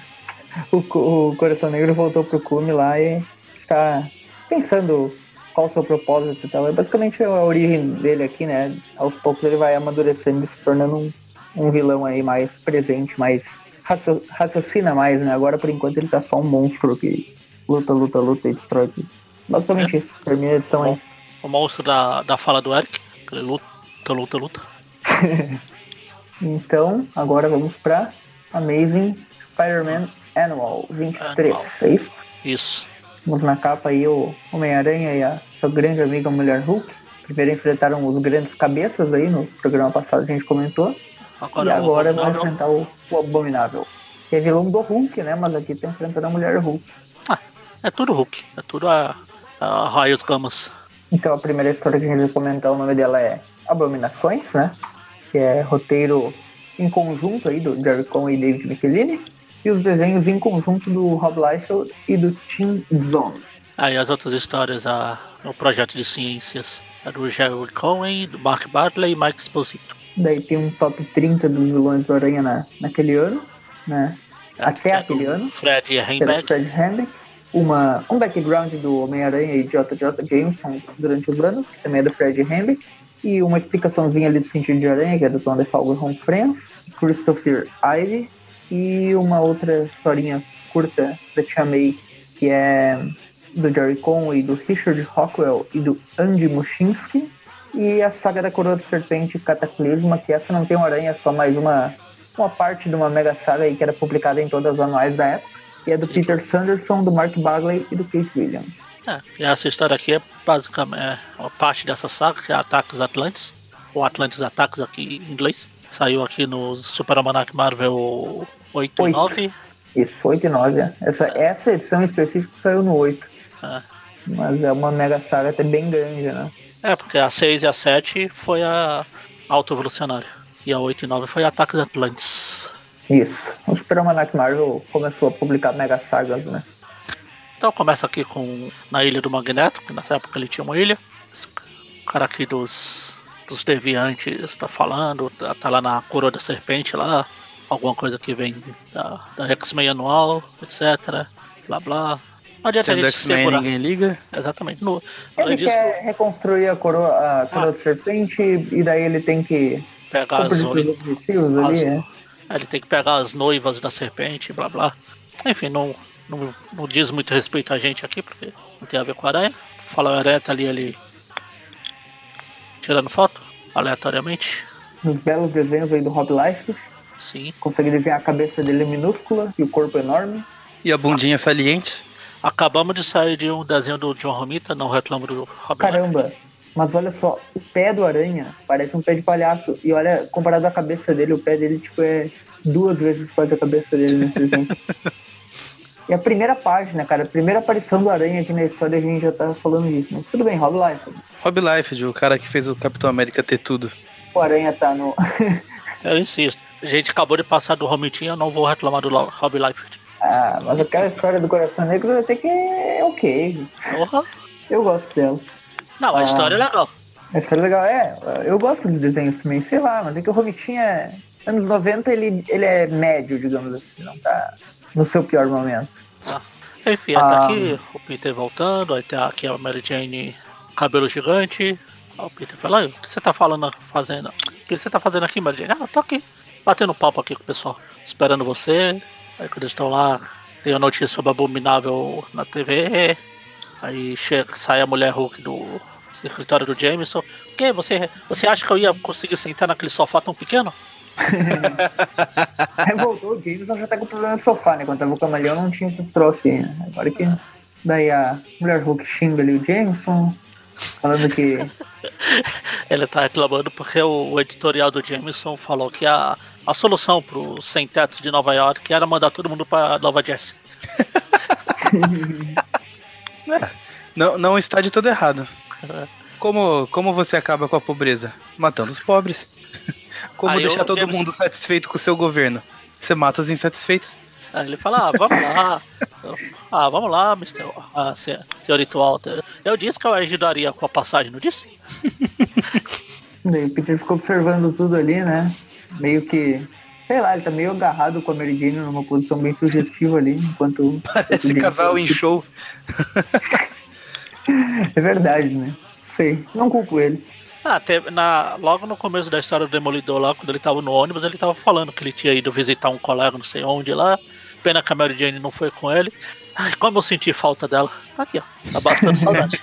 O, o Coração Negro voltou pro Cume lá e está pensando qual o seu propósito e tal. É basicamente a origem dele aqui, né? Aos poucos ele vai amadurecendo e se tornando um, um vilão aí mais presente, mais racio- raciocina mais, né? Agora por enquanto ele tá só um monstro que luta, luta, luta e destrói tudo. Basicamente isso. Termina a edição aí. O monstro da, da fala do Eric. Ele luta, luta, luta. Então, agora vamos pra Amazing Spider-Man Annual 23. Annual. É isso? Isso. Temos na capa aí o Homem-Aranha e a sua grande amiga Mulher Hulk. Primeiro enfrentaram os grandes cabeças aí no programa passado, a gente comentou. Agora, e agora vão enfrentar o, o Abominável. Que é vilão do Hulk, né? Mas aqui tá enfrentando a Mulher Hulk. É tudo Hulk. É tudo a, a raios gamas. Então a primeira história que a gente vai comentar, o nome dela é Abominações, né? Que é roteiro em conjunto aí do Jerry Conway e David Michelini. E os desenhos em conjunto do Rob Liefeld e do Tim Zone. Aí as outras histórias, a, o projeto de ciências é do Gerald Cohen, do Mark Bartley e Mike Exposito. Daí tem um top 30 dos vilões do Aranha na, naquele ano, né? Até É aquele ano. Fred Heinbeck. Fred Hendrick, uma, um background do Homem-Aranha e J.J. Jameson durante os anos, que também é do Fred Hendrick, e uma explicaçãozinha ali do sentido de aranha, que é do Tom DeFalco e Ron Friends, Christopher Ivy, e uma outra historinha curta da Tia May, que é do Jerry Conway, do Richard Rockwell e do Andy Muschinsky, e a saga da Coroa do Serpente Cataclisma, que essa não tem uma aranha, é só mais uma, uma parte de uma mega saga aí que era publicada em todas as anuais da época, que é do Peter Sanderson, do Mark Bagley e do Kate Williams. É, e essa história aqui é basicamente é uma parte dessa saga, que é Ataques Atlantes, ou Atlantes Ataques aqui em inglês. Saiu aqui no Super Almanac Marvel 8 e Oito. 9. Isso, 8 e 9. é. Essa, essa edição em específico saiu no 8. É. Mas é uma mega saga até bem grande, né? É, porque a 6 e a 7 foi a autoevolucionária. E a 8 e 9 foi Ataques Atlantis. Isso. O Super Almanac Marvel começou a publicar mega sagas, né? Então começa aqui com na Ilha do Magneto, que nessa época ele tinha uma ilha. Esse cara aqui dos, dos deviantes tá falando, tá, tá lá na coroa da serpente lá. Alguma coisa que vem da, da X-Men anual, etc. Blá blá. Não adianta a Sendo gente se ninguém liga. Exatamente. No, Ele disso, quer reconstruir a coroa, a coroa da serpente e daí ele tem que pegar as, oi- objetivos ali, as- né? ele tem que pegar as noivas da serpente, blá blá. Enfim, não, não, não diz muito respeito a gente aqui, porque não tem a ver com a aranha. Fala a aranha tá ali, ali tirando foto, aleatoriamente. Nos belos desenhos aí do Rob Life, Sim. consegue desenhar a cabeça dele minúscula e o corpo enorme. E a bundinha saliente. Acabamos de sair de um desenho do John Romita, não reclamo do Robin. Caramba, mas olha só, o pé do aranha parece um pé de palhaço. E olha, comparado à cabeça dele, o pé dele tipo é duas vezes quase a cabeça dele nesse desenho. E a primeira página, cara, a primeira aparição do aranha aqui na história, a gente já tá falando disso. Mas tudo bem, Rob Life. Rob Liefeld, o cara que fez o Capitão América ter tudo. O aranha tá no. Eu insisto. A gente acabou de passar do Romitinho, eu não vou reclamar do Rob Life. Ah, mas aquela história do Coração Negro até que é ok. Porra. Eu gosto dela. Não, a Ah. história é legal. A história é legal. É, eu gosto dos desenhos também, sei lá, mas é que o Romitinha, anos 90, ele, ele é médio, digamos assim, não tá no seu pior momento. Enfim, Ah. até aqui o Peter voltando, aí tá aqui a Mary Jane, cabelo gigante. Aí o Peter fala, "Aí, o que você tá falando, fazendo? O que você tá fazendo aqui, Mary Jane? Ah, eu tô aqui, batendo papo aqui com o pessoal, esperando você. Aí quando eles estão lá, tem a notícia sobre Abominável na TV. Aí chega, sai a mulher Hulk do escritório do Jameson. O que? Você, você acha que eu ia conseguir sentar naquele sofá tão pequeno? Aí voltou o Jameson já tá com problema no sofá, né? Quando tava o camaleão não tinha esses troços aí, né? Agora que. Daí a mulher Hulk xinga ali o Jameson, falando que. Ele tá reclamando porque o, o editorial do Jameson falou que a, a solução pro sem-teto de Nova York era mandar todo mundo pra Nova Jersey. É, não, não está de todo errado. Como, como você acaba com a pobreza? Matando os pobres. Como Aí deixar todo mundo satisfeito com o seu governo? Você mata os insatisfeitos. Aí ele fala, ah, vamos lá. ah, vamos lá, Mr. Ah, se- senhorito Walter. Eu disse que eu ajudaria com a passagem, não disse? Daí o Peter ficou observando tudo ali, né? Meio que. Sei lá, ele tá meio agarrado com a Mary Jane numa posição bem sugestiva ali, enquanto. O casal em show. É verdade, né? Sei. Não culpo ele. Ah, teve, na, logo no começo da história do Demolidor lá, quando ele tava no ônibus, ele tava falando que ele tinha ido visitar um colega não sei onde lá. Pena que a Mary Jane não foi com ele. Ai, como eu senti falta dela. Tá aqui, ó. Tá bastante saudade.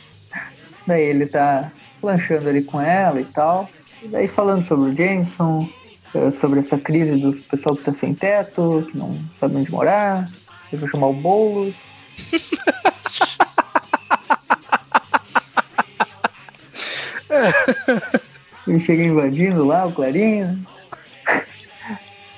Daí ele tá lanchando ali com ela e tal. E daí falando sobre o Jameson, eh, sobre essa crise dos pessoal que tá sem teto, que não sabe onde morar. Eu vou chamar o Boulos. Ele chega invadindo lá o Clarinho.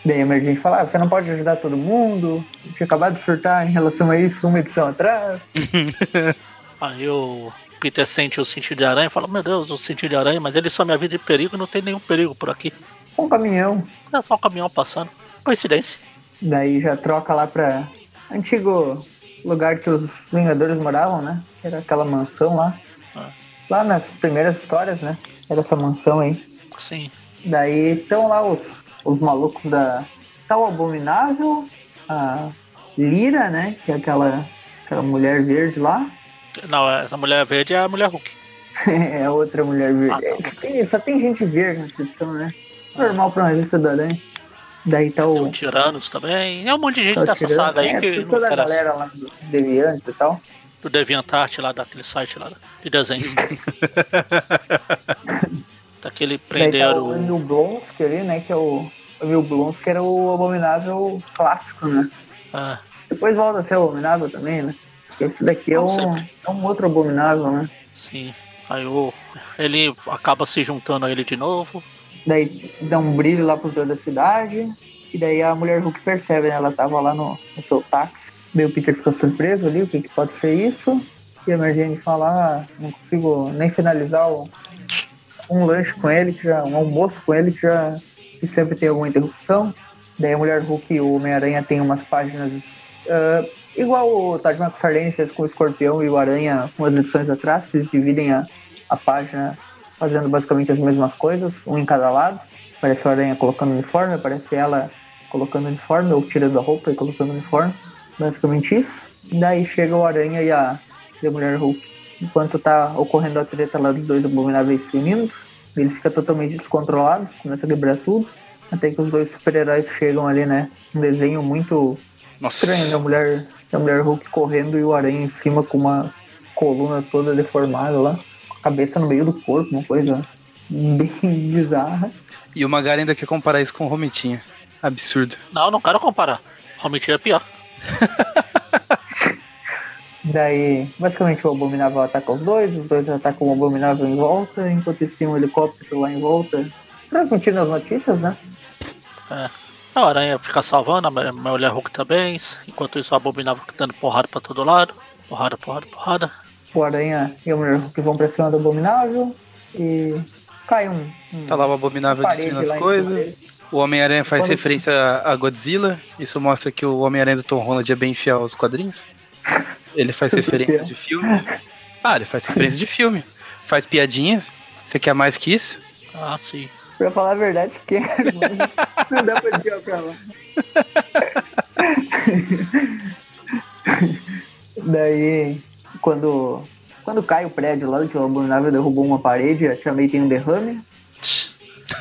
Daí a Mary Jane fala, ah, você não pode ajudar todo mundo. Eu tinha acabado de surtar em relação a isso uma edição atrás. Aí o Peter sente o sentido de aranha e fala, meu Deus, o sentido de aranha, mas ele só me avisa de perigo, não tem nenhum perigo por aqui. Um caminhão. É só um caminhão passando. Coincidência. Daí já troca lá pra antigo lugar que os Vingadores moravam, né? Que era aquela mansão lá. Ah. Lá nas primeiras histórias, né? Era essa mansão aí. Sim. Daí estão lá os, os malucos da. Tá o Abominável, a Lira, né? Que é aquela, aquela mulher verde lá. Não, essa mulher verde é a mulher Hulk. é outra mulher verde. Ah, tá. É, tem- só tem gente verde nessa edição, né? Normal pra uma revista do Aranha. Daí tá Tem o. o Tiranos também. É um monte de gente tá dessa Tirano, saga aí é, que toda a galera lá do Deviante e tal. Do DeviantArt lá, daquele site lá de desenhos. Daquele Daí tá prenderam. o Emil Blonsky ali, né? Que é o. O Emil Blonsky era o abominável clássico, né? Ah, Depois volta a ser o abominável também, né? Esse daqui é Não, um, sempre. é um outro abominável, né? sim. Aí o, ele acaba se juntando a ele de novo. Daí dá um brilho lá pro redor da cidade. E daí a mulher Hulk percebe, né? Ela tava lá no, no seu táxi. Daí o Peter fica surpreso ali, o que, que pode ser isso? E a Mary Jane fala, ah, não consigo nem finalizar o, um lanche com ele, que já, um almoço com ele, que já que sempre tem alguma interrupção. Daí a Mulher Hulk e o Homem-Aranha tem umas páginas uh, igual o Todd McFarlane fez com o Escorpião e o Aranha umas edições atrás, que eles dividem a, a página fazendo basicamente as mesmas coisas, um em cada lado. Parece o Aranha colocando uniforme, aparece ela colocando uniforme, ou tirando a roupa e colocando uniforme. Basicamente isso. Daí chega o Aranha e a, e a Mulher Hulk. Enquanto tá ocorrendo a treta lá dos dois abomináveis se unindo, ele fica totalmente descontrolado, começa a quebrar tudo. Até que os dois super-heróis chegam ali, né? Um desenho muito Nossa. estranho da mulher, da mulher Hulk correndo e o Aranha em cima com uma coluna toda deformada lá, com a cabeça no meio do corpo, uma coisa bem bizarra. E o Magari ainda quer comparar isso com o Romitinha. Absurdo. Não, não quero comparar. Realmente é pior. Daí, basicamente, o Abominável ataca os dois, os dois atacam o Abominável em volta, enquanto isso tem um helicóptero lá em volta, transmitindo as notícias, né? A aranha fica salvando, a mulher Hulk também. Enquanto isso, o abominável fica dando porrada pra todo lado. Porrada, porrada, porrada. O Aranha e a Mulher Hulk vão pra cima do Abominável e cai um. um Tá lá o Abominável destruindo as coisas. O Homem-Aranha faz Quando- referência a Godzilla. Isso mostra que o Homem-Aranha do Tom Holland é bem fiel aos quadrinhos. Ele faz referências de filmes. Ah, ele faz referências de filme. Faz piadinhas. Você quer mais que isso? Ah, sim. Pra falar a verdade, que não dá pra tirar pra lá. Daí, quando, quando cai o prédio lá, que o Abominável derrubou uma parede, a Tia May tem um derrame.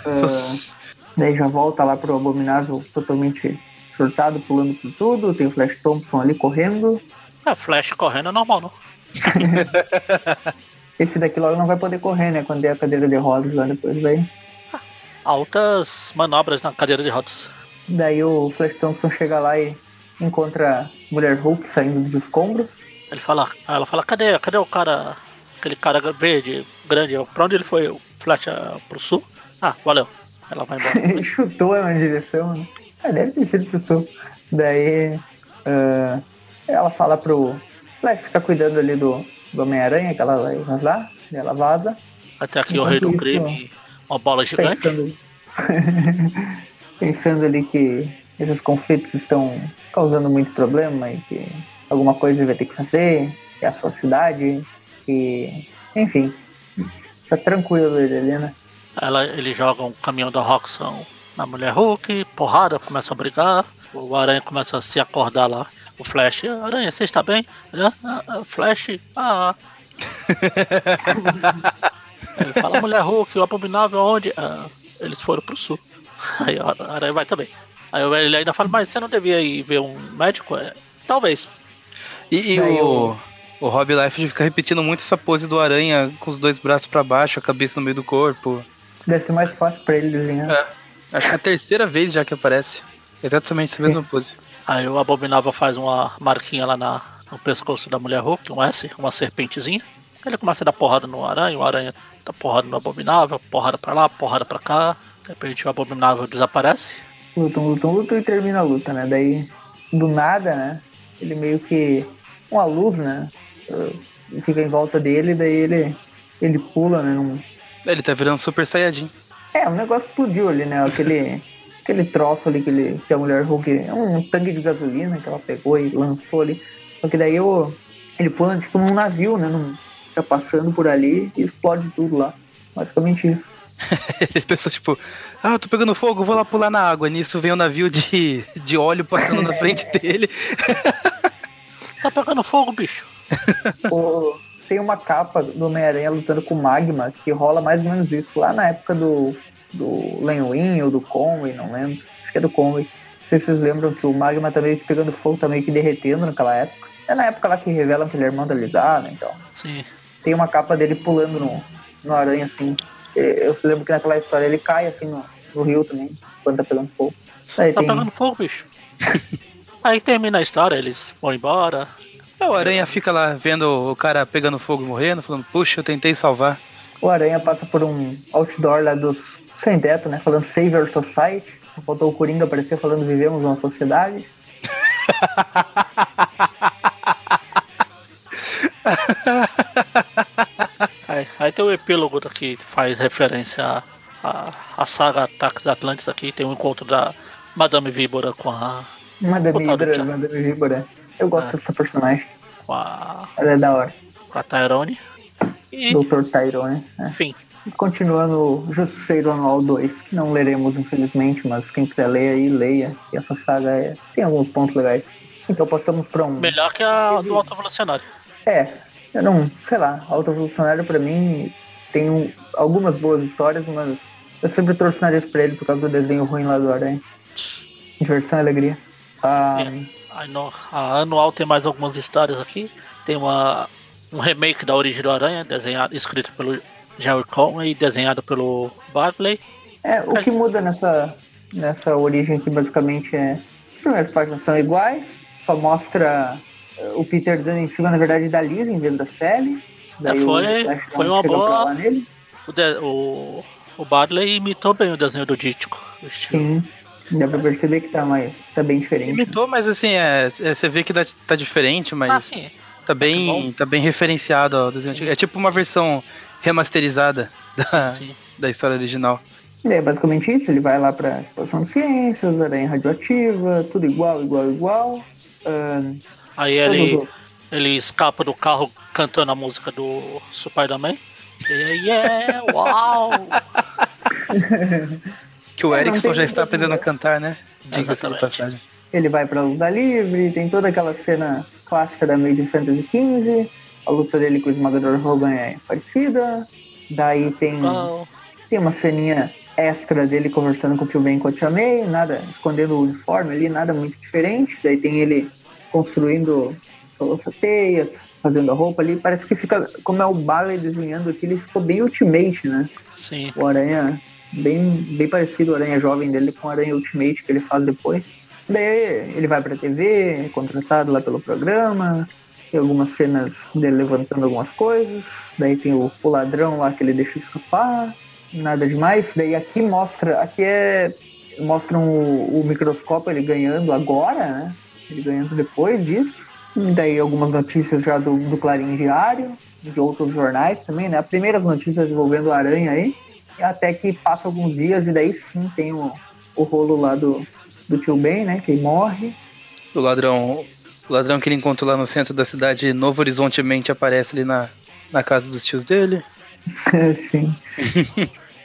Nossa. daí já volta lá pro Abominável totalmente surtado, pulando por tudo. Tem o Flash Thompson ali correndo. É, Flash correndo é normal, não? Esse daqui logo não vai poder correr, né? Quando der a cadeira de rodas lá depois, vai. Altas manobras na cadeira de rodas. Daí o Flash Thompson chega lá e encontra a Mulher Hulk saindo dos escombros. Ele fala, ela fala, cadê, cadê o cara, aquele cara verde, grande, pra onde ele foi? O Flash ah, pro sul? Ah, valeu. Ela vai embora. Ele chutou na direção, né? Ah, deve ter sido pro sul. Daí ah, ela fala pro Flash ficar cuidando ali do, do Homem-Aranha, que ela vai vazar. Daí ela vaza, Até aqui o rei do Enquanto crime, uma bola gigante. pensando, pensando ali que esses conflitos estão causando muito problema e que alguma coisa ele vai ter que fazer, que é a sua cidade, que. Enfim. Tá tranquilo ele ali, né? Ela, ele joga um caminhão da Roxxon na mulher Hulk, porrada, começa a brigar. O Aranha começa a se acordar lá. O Flash, Aranha, você está bem? Ele, "Ah, ah, Flash, ah. ele fala, mulher Hulk, o abominável aonde? "Ah, eles foram pro sul. Aí a Aranha vai também. Aí ele ainda fala, mas você não devia ir ver um médico? É, Talvez. E, e o, o Rob Life fica repetindo muito essa pose do aranha com os dois braços pra baixo, a cabeça no meio do corpo. Deve ser mais fácil pra ele desenhar. É. Acho que é a terceira vez já que aparece. Exatamente essa mesma pose. Aí o Abominável faz uma marquinha lá na, no pescoço da mulher Hulk, um S, uma serpentezinha. Ele começa a dar porrada no aranha, o aranha dá porrada no Abominável, porrada pra lá, porrada pra cá. De repente o Abominável desaparece. Lutam, lutam, lutam e termina a luta, né? Daí, do nada, né? Ele meio que. Uma luz, né? uh, Fica em volta dele, daí ele. Ele pula, né? Num... Ele tá virando Super Saiyajin. É, o negócio explodiu ali, né? Aquele. Aquele troço ali que, ele, que a mulher Hulk. É um tanque de gasolina que ela pegou e lançou ali. Só que daí o, ele pula tipo num navio, né? Num, fica passando por ali e explode tudo lá. Basicamente isso. Ele pensou, tipo, ah, eu tô pegando fogo, vou lá pular na água. Nisso vem um navio de, de óleo passando na frente dele. Tá pegando fogo, bicho. O- tem uma capa do Homem-Aranha lutando com o Magma que rola mais ou menos isso. Lá na época do, do Len Wein ou do Conway, não lembro. Acho que é do Conway. Não sei se vocês lembram que o Magma tá meio que pegando fogo, tá meio que derretendo naquela época. É na época lá que revelam que ele é irmão da Lidar, né? Então. Sim. Tem uma capa dele pulando no, no aranha, assim. Eu se lembro que naquela história ele cai, assim, no, no rio também, quando tá pegando fogo. Aí Tá tem... pegando fogo, bicho. Aí termina a história, eles vão embora. É, o aranha fica lá vendo o cara pegando fogo e morrendo, falando, puxa, eu tentei salvar. O Aranha passa por um outdoor lá dos sem teto, né? Falando Save Our Society. Faltou o Coringa aparecer falando Vivemos uma sociedade. Aí Aí, tem o epílogo que faz referência à, à, à saga Ataques Atlantes aqui. Tem o encontro da Madame Víbora com a. Madame Víbora. Madame Víbora. Eu gosto É. dessa personagem. com a, Ela é da hora. com a Tyrone. E, Dr. Tyrone. né? enfim, Continuando Justiceiro Anual 2, que não leremos infelizmente, mas quem quiser ler aí, leia. E essa saga é- tem alguns pontos legais. Então passamos para um. melhor que a do Alto Evolucionário. É, eu não, sei lá, Alto Evolucionário pra mim tem um- algumas boas histórias, mas eu sempre o nariz pra ele por causa do desenho ruim lá do Aranha. Diversão e alegria. Ah, no, a anual tem mais algumas histórias aqui. Tem uma, um remake da origem do Aranha, desenhado, escrito pelo Jerry Conway e desenhado pelo Bartley. É, o que muda nessa, nessa origem aqui basicamente é. As primeiras páginas são iguais, só mostra eh, o Peter dando em cima, na verdade, da Liz em vez da Sally. Daí o foi- foi uma boa- pra lá nele. O, de- o, o Bartley imitou bem o desenho do Dítico. Sim. Dá pra perceber que tá, mais, tá bem diferente. Imitou, mas assim, é, é, você vê que tá, tá diferente, mas Ah, sim. tá, bom. bem, tá bem referenciado ao desenho Sim. É tipo uma versão remasterizada da, sim. da história original. E é basicamente isso, ele vai lá pra exposição de ciências, aranha radioativa, tudo igual, igual, igual. Ahn, Aí ele, ele escapa do carro cantando a música do Spider-Man. Yeah, yeah, uau! Que o É, Erickson já está aprendendo a cantar, né? Diga-se de passagem. Ele vai pra luta livre, tem toda aquela cena clássica da Made in Fantasy XV. A luta dele com o esmagador Hogan é parecida. Daí tem, tem uma ceninha extra dele conversando com o Tio Ben com a Tia May, nada, escondendo o uniforme ali, nada muito diferente. Daí tem ele construindo teias, fazendo a roupa ali. Parece que fica, como é o Barley desenhando aqui, ele ficou bem Ultimate, né? Sim. o Aranha, bem, bem parecido o Aranha jovem dele com o Aranha Ultimate que ele faz depois. Daí ele vai pra TV, é contratado lá pelo programa, tem algumas cenas dele levantando algumas coisas, daí tem o, o ladrão lá que ele deixa escapar, nada demais. Daí aqui mostra, aqui é. Mostram o, o microscópio ele ganhando agora, né? Ele ganhando depois disso. E daí algumas notícias já do, do Clarim Diário, de outros jornais também, né? Primeiras notícias envolvendo o Aranha aí. Até que passa alguns dias e daí sim tem o, o rolo lá do, do tio Ben, né? Que morre. O ladrão, o ladrão que ele encontrou lá no centro da cidade, Novo Horizontemente, aparece ali na, na casa dos tios dele. sim.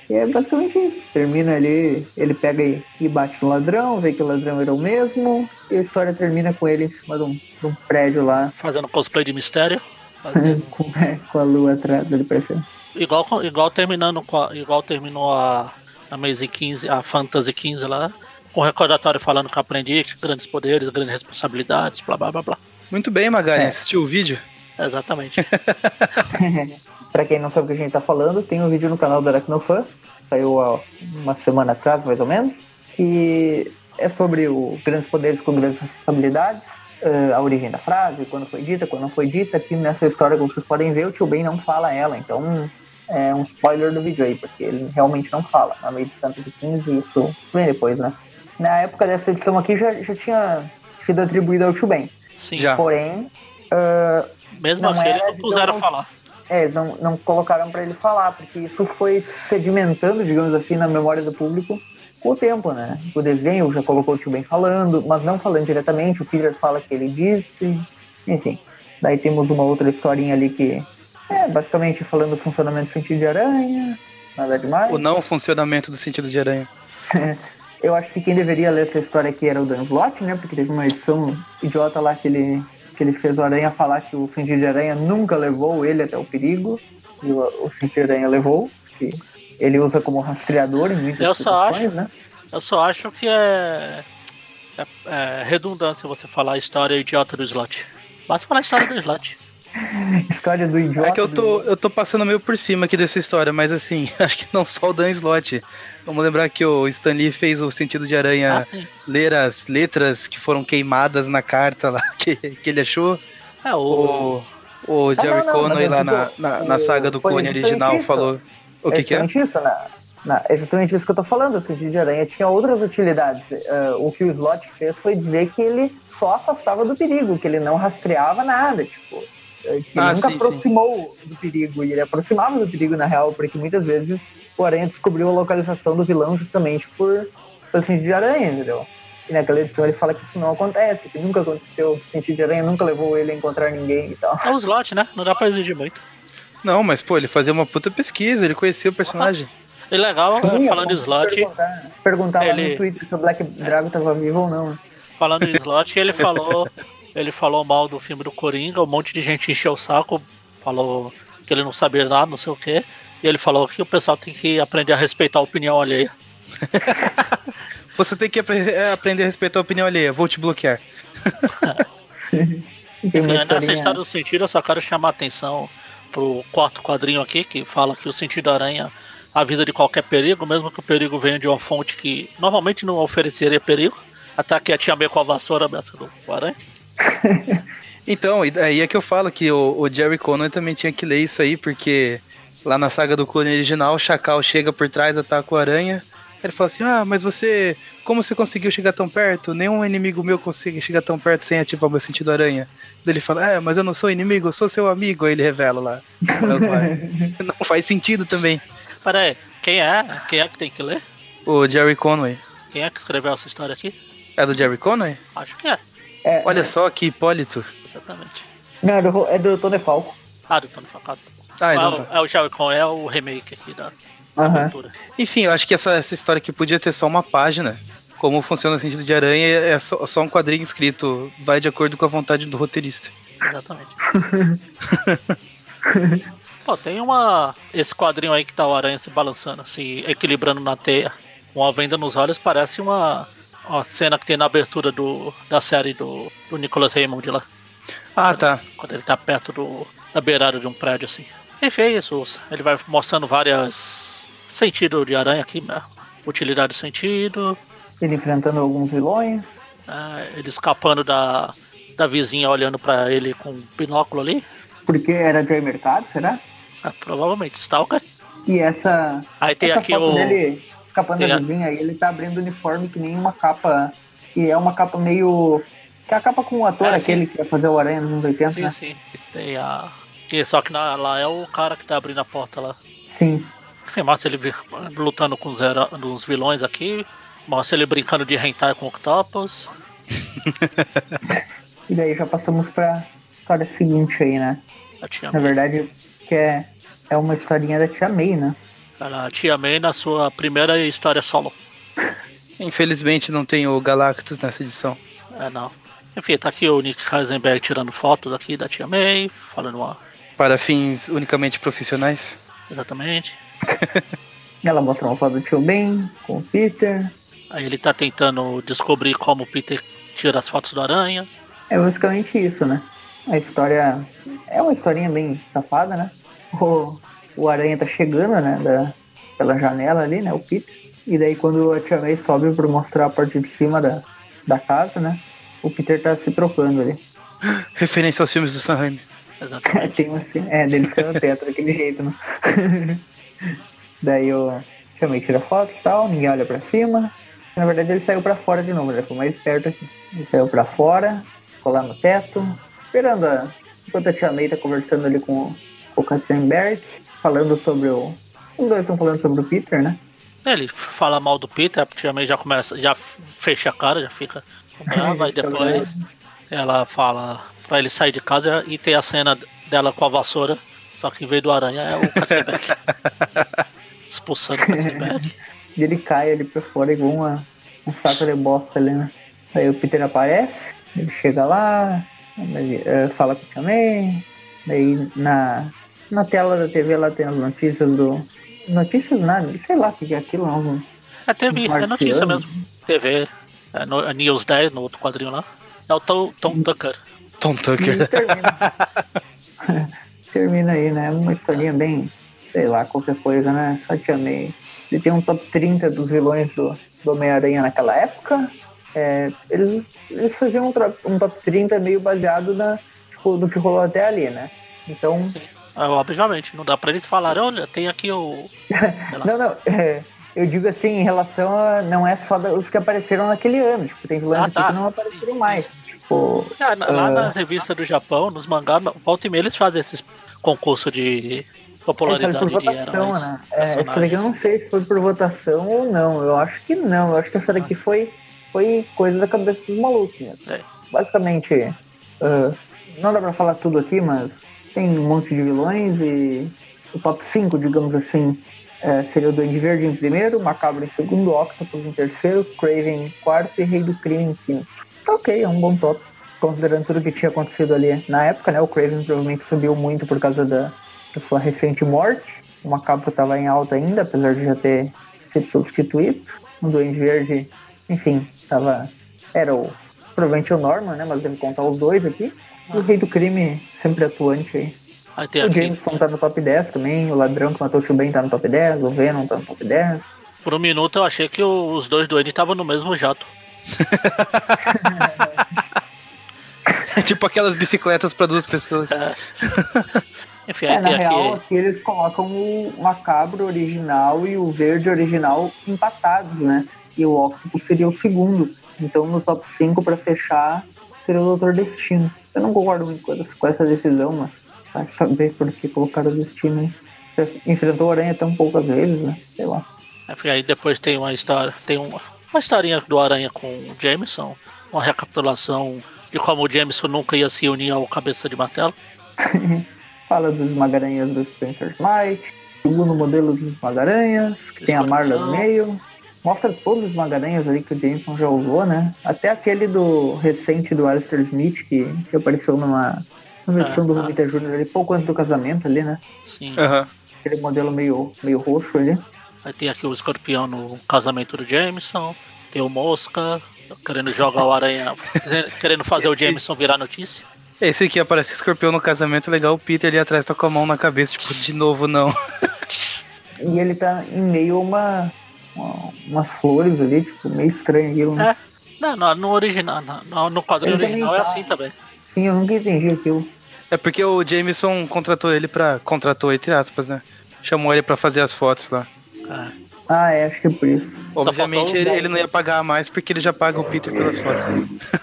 e é basicamente isso. Termina ali, ele pega e, e bate no ladrão, vê que o ladrão era o mesmo. E a história termina com ele em cima de um, de um prédio lá, Fazendo cosplay de mistério. Fazendo- com, é, com a lua atrás dele parecendo. igual, igual terminando com a- igual terminou a, a Maze 15, a Fantasy 15 lá. Com recordatório falando que aprendi, que grandes poderes, grandes responsabilidades, blá blá blá blá. Muito bem, Magari, É. assistiu o vídeo? Exatamente. Pra quem não sabe o que a gente tá falando, tem um vídeo no canal do Aracnofan, saiu há uma semana atrás, mais ou menos, que é sobre os grandes poderes com grandes responsabilidades, eh, a origem da frase, quando foi dita, quando não foi dita. Aqui nessa história, como vocês podem ver, o tio Ben não fala ela, então é um spoiler do vídeo aí, porque ele realmente não fala. Na meio de Fantasy 15, isso vem depois, né? Na época dessa edição aqui já, já tinha sido atribuído ao tio Ben. Sim. Já. Porém, eh, Mesmo Não aquele não puseram de- falar. é, eles não, não colocaram pra ele falar, porque isso foi sedimentando, digamos assim, na memória do público com o tempo, né? O desenho já colocou o tio Ben falando, mas não falando diretamente, o Peter fala que ele disse, enfim. Daí temos uma outra historinha ali que é basicamente falando do funcionamento do sentido de aranha, nada demais. O não funcionamento do sentido de aranha. Eu acho que quem deveria ler essa história aqui era o Dan Slott, né? Porque teve uma edição idiota lá que ele, que ele fez o Aranha falar que o sentido de aranha nunca levou ele até o perigo. E o, o sentido de aranha levou. Que ele usa como rastreador em muitas Eu só situações, né? Eu só acho que é, é, é redundância você falar a história idiota do slot. Basta falar a história do slot. História do idiota. É que eu tô, do- eu tô passando meio por cima aqui dessa história, mas assim, acho que não só o Dan Slott. Vamos lembrar que o Stan Lee fez o sentido de aranha Ah, ler as letras que foram queimadas na carta lá que, que ele achou. É, o, O, o Jerry não, não, Conway lá na, na, na o- saga do Cone original falou. O que, é que é? justamente isso, na, na- é justamente isso que eu tô falando. O sentido de aranha tinha outras utilidades. Eh, o que o Slot fez foi dizer que ele só afastava do perigo, que ele não rastreava nada. Tipo, é, que Ah, ele nunca sim, aproximou do perigo, e ele aproximava do perigo na real, porque muitas vezes o Aranha descobriu a localização do vilão justamente por pelo sentido de aranha, entendeu? E naquela edição ele fala que isso não acontece, que nunca aconteceu, que o sentido de aranha nunca levou ele a encontrar ninguém e tal. É o slot, né? Não dá pra exigir muito. Não, mas pô, ele fazia uma puta pesquisa, ele conhecia o personagem. E legal, Sim, é, é falando em slot, Perguntar, perguntar lá ele- no Twitter se o Black Dragon tava vivo ou não. falando em slot, ele falou. Ele falou mal do filme do Coringa, um monte de gente encheu o saco, falou que ele não sabia nada, não sei o quê. E ele falou que o pessoal tem que aprender a respeitar a opinião alheia. Você tem que é, aprender a respeitar a opinião alheia, vou te bloquear. Enfim, nessa história do sentido, eu só quero chamar a atenção pro quarto quadrinho aqui, que fala que o sentido aranha avisa de qualquer perigo, mesmo que o perigo venha de uma fonte que normalmente não ofereceria perigo. Até que a tia May com a vassoura abraça do aranha. Então, e aí é que eu falo que o, o Jerry Conway também tinha que ler isso aí, porque lá na saga do clone original, o Chacal chega por trás, ataca o Aranha. Ele fala assim: Ah, mas você. Como você conseguiu chegar tão perto? Nenhum inimigo meu consegue chegar tão perto sem ativar o meu sentido aranha. Daí ele fala: É, mas eu não sou inimigo, eu sou seu amigo. Aí ele revela lá. não faz sentido também. Pera aí, quem é? Quem é que tem que ler? O Jerry Conway. Quem é que escreveu essa história aqui? É do Jerry Conway? Acho que é, É, Olha só que hipólito. exatamente. Não, é do, é do Tony Falco. Ah, do Tony Facado. Ah, é, então o- tá. é o Jerry Con, é o remake aqui da aventura. Enfim, eu acho que essa, essa história aqui podia ter só uma página. Como funciona o sentido de aranha é só, só um quadrinho escrito, vai de acordo com a vontade do roteirista. Exatamente. Pô, tem uma. Esse quadrinho aí que tá o aranha se balançando, se equilibrando na teia, com a venda nos olhos, parece uma, uma cena que tem na abertura do, da série do, do Nicholas Raymond lá. Ah, tá. Quando ele tá perto do, da beirada de um prédio assim. Enfim, é isso. Ele vai mostrando várias sentido de aranha aqui, né? Utilidade do sentido. Ele enfrentando alguns vilões. é, ele escapando da, da vizinha olhando pra ele com um binóculo ali. Porque era Joy Mercado, será? Ah, provavelmente Stalker. E essa, Aí tem essa aqui foto o. dele escapando tem da a- vizinha aí, ele tá abrindo o uniforme que nem uma capa. Que é uma capa meio. Que é a capa com o ator, É, aquele que ia fazer o Aranha nos anos 80, Sim, né? sim. Tem a. que Só que na- lá é o cara que tá abrindo a porta lá. Sim. Enfim, mostra ele lutando com os, hero- os vilões aqui. Mostra ele brincando de hentai com Octopus. E daí já passamos pra história seguinte aí, né? Na verdade, que é, é uma historinha da Tia May, né? A tia May na sua primeira história solo. Infelizmente não tem o Galactus nessa edição. É, não. Enfim, tá aqui o Nick Heisenberg tirando fotos aqui da tia May, falando uma. Para fins unicamente profissionais. Exatamente. Ela mostra uma foto do tio Ben com o Peter. Aí ele tá tentando descobrir como o Peter tira as fotos do aranha. É basicamente isso, né? A história é uma historinha bem safada, né? O, o Aranha tá chegando, né? Da, pela janela ali, né? O Peter. E daí quando a Tia May sobe pra mostrar a parte de cima da, da casa, né? O Peter tá se trocando ali. Referência aos filmes do Sam Raimi. Exatamente. Tem uma cena, é, dele fica no teto daquele jeito, né? daí o Tia May tira fotos e tal, ninguém olha pra cima. Na verdade ele saiu pra fora de novo, ele foi mais esperto aqui. Ele saiu pra fora, ficou lá no teto, esperando a... Enquanto a Tia May tá conversando ali com o Katzenberg, falando sobre o... Os dois estão falando sobre o Peter, né? Ele fala mal do Peter, a tia já começa, já fecha a cara, já fica brava, e depois ela fala pra ele sair de casa e tem a cena dela com a vassoura, só que em vez do aranha é o Katzenberg. Expulsando o Katzenberg. E ele cai ali pra fora igual uma, um saco de bosta ali, né? Aí o Peter aparece, ele chega lá, eh, fala com o Tia May, daí na, na tela da TV lá tem as notícias do. Notícias nada, sei lá o que é aquilo, não. É, teve, é notícia mesmo. TV, é, no, é News 10, no outro quadrinho lá. É o Tom, Tom Tucker. Tom Tucker. termina. termina aí, né? Uma historinha bem, sei lá, qualquer coisa, né? Só te amei. Ele tem um top 30 dos vilões do, do Homem-Aranha naquela época. É, eles, eles faziam um, um top 30 meio baseado na, tipo, do que rolou até ali, né? Então, Sim. É, obviamente, não dá pra eles falarem, olha, tem aqui o. não, não, é, eu digo assim, em relação a. Não é só os que apareceram naquele ano, tipo, tem vilões Ah, tá. que não apareceram Sim, mais. sim, Pô, É, na- lá Ah. nas revistas do Japão, nos mangás, volta e meia eles fazem esses concursos de popularidade Essa foi de por votação, heróis. né? É, essa daqui eu não sei se foi por votação ou não. Eu acho que não. Eu acho que essa daqui foi, foi coisa da cabeça dos malucos mesmo. É. Basicamente, ah, não dá pra falar tudo aqui, mas tem um monte de vilões e o top 5, digamos assim, é, seria o Duende Verde em primeiro, Macabro em segundo, Octopus em terceiro, Craven em quarto e Rei do Crime em quinto. Tá ok, é um bom top. Considerando tudo que tinha acontecido ali na época, né? O Craven provavelmente subiu muito por causa da, da sua recente morte. O Macabro estava em alta ainda, apesar de já ter sido substituído. O Duende Verde, enfim, tava, era o, provavelmente o Norman, né? Mas deve contar os dois aqui. E o Rei do Crime, sempre atuante aí. Tem O aqui, Jameson tá no top 10 também, o Ladrão que matou o Ben tá no top 10, o Venom tá no top 10. por um minuto eu achei que os dois duendes estavam no mesmo jato. É tipo aquelas bicicletas pra duas pessoas. Enfim, aí É, na tem real, aqui. aqui eles colocam o Macabro original e o Verde original empatados, né? E o Octopus seria o segundo. Então no top 5 pra fechar seria o Doutor Destino. Eu não concordo muito com essa, decisão, mas vai saber por que colocaram o Destino aí. Enfrentou o Aranha tão poucas vezes, né? Sei lá. Enfim, aí depois tem uma história. Tem uma, uma historinha do Aranha com o Jameson. Uma recapitulação de como o Jameson nunca ia se unir ao cabeça de martelo. Fala dos Magaranhas do Spencer Smite, segundo modelo dos Magaranhas, que tem a Marla no meio. Mostra todos os Magaranhas ali que o Jameson já usou, né? Até aquele do recente do Alistair Smith, que, que apareceu numa, numa edição Ah, do ah. Romita Jr. ali, pouco antes do casamento ali, né? Sim. Aham. Aquele modelo meio, meio roxo ali. Aí tem aqui o escorpião no casamento do Jameson. Tem o Mosca querendo jogar o Aranha. querendo fazer o Jameson virar notícia. Esse aqui aparece escorpião no casamento, legal. O Peter ali atrás tá com a mão na cabeça, tipo, de novo não. E ele tá em meio a uma, uma- umas flores ali, tipo, meio estranho aquilo, né? É. Não, no, no original, no, no quadrinho Ele também original é tá. assim também. Sim, eu nunca entendi aquilo. É porque o Jameson contratou ele pra. Contratou, entre aspas, né? Chamou ele pra fazer as fotos lá. É. Ah, é, acho que é por isso. Obviamente ele, ele não ia pagar mais porque ele já paga o Peter pelas fotos.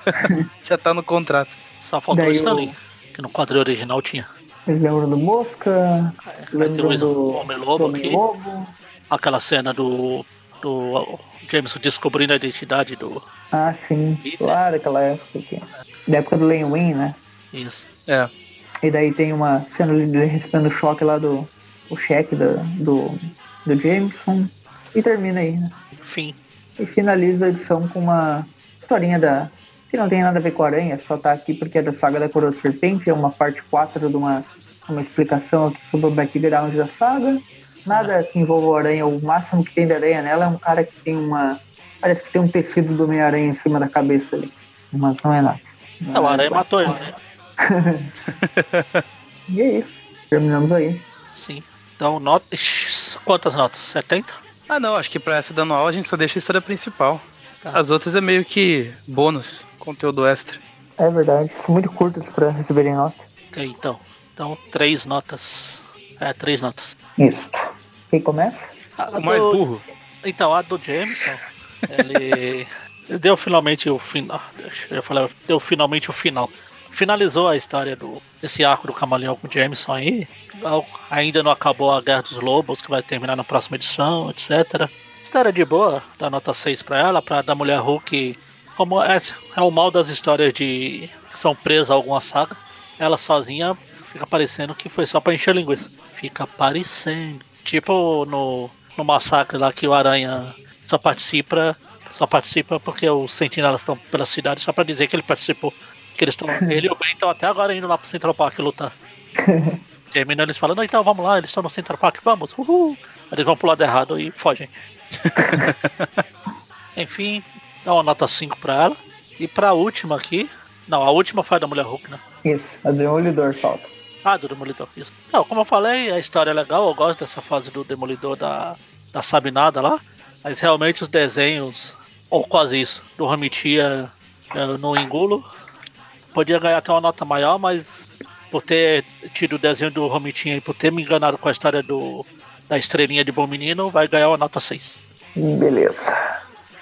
já tá no contrato. Só faltou isso ali. Que no quadrinho original tinha. Vocês lembram do Mosca? Tem Lembram o do Homem-Lobo aqui. Homem-Lobo? Aquela cena do. Do Jameson descobrindo a identidade do. Ah, sim. Peter. Lá daquela época aqui. Da época do Len Wayne, né? Isso. É. E daí tem uma cena dele recebendo o choque lá do o cheque da- do, do Jameson. E termina aí, né? Enfim. E finaliza a edição com uma historinha da. que não tem nada a ver com a aranha, só tá aqui porque é da saga da Coroa da Serpente, é uma parte 4 de uma, uma explicação aqui sobre o background da saga. Nada que envolva o aranha, o máximo que tem de aranha nela é um cara que tem uma. Parece que tem um tecido do Homem-Aranha em cima da cabeça ali. Mas não é nada. É, o Aranha matou ele, né? E é isso. Terminamos aí. Sim. Então, nota. Ixi, Quantas notas? 70? Ah não, acho que pra essa da anual a gente só deixa a história principal. Tá. As outras é meio que bônus, conteúdo extra. É verdade. São muito curtas para receberem nota. Ok, então. Então, três notas. É, três notas. Isso. Quem começa? A O mais do- burro. Então, a do Jameson, ele deu finalmente o final. Eu ia falar, deu finalmente o final. Finalizou a história do desse arco do camaleão com o Jameson aí. Ainda não acabou a Guerra dos Lobos, que vai terminar na próxima edição, etc. História de boa, dá nota 6 pra ela, pra da mulher Hulk. Como é, é o mal das histórias de que são presas a alguma saga. Ela sozinha fica parecendo que foi só pra encher linguiça. Fica parecendo. Tipo no, no massacre lá que o Aranha só participa. Só participa porque os sentinelas estão pela cidade, só pra dizer que ele participou. Que eles estão. ele e o Ben estão até agora indo lá pro Central Park lutar. Terminando eles falando, então vamos lá, eles estão no Central Park, vamos, uhul. Eles vão pro lado errado e fogem. Enfim, dá uma nota 5 pra ela. E pra última aqui. Não, a última foi a da Mulher Hulk, né? Isso. A Demolidor falta. Ah, do Demolidor, isso. Não, como eu falei, a história é legal, eu gosto dessa fase do Demolidor da, da Sabinada lá. Mas realmente os desenhos, ou quase isso, do Ramitia eu não engulo. Podia ganhar até uma nota maior, mas por ter tido o desenho do Romitinha e por ter me enganado com a história do, da estrelinha de bom menino, vai ganhar uma nota 6. Beleza.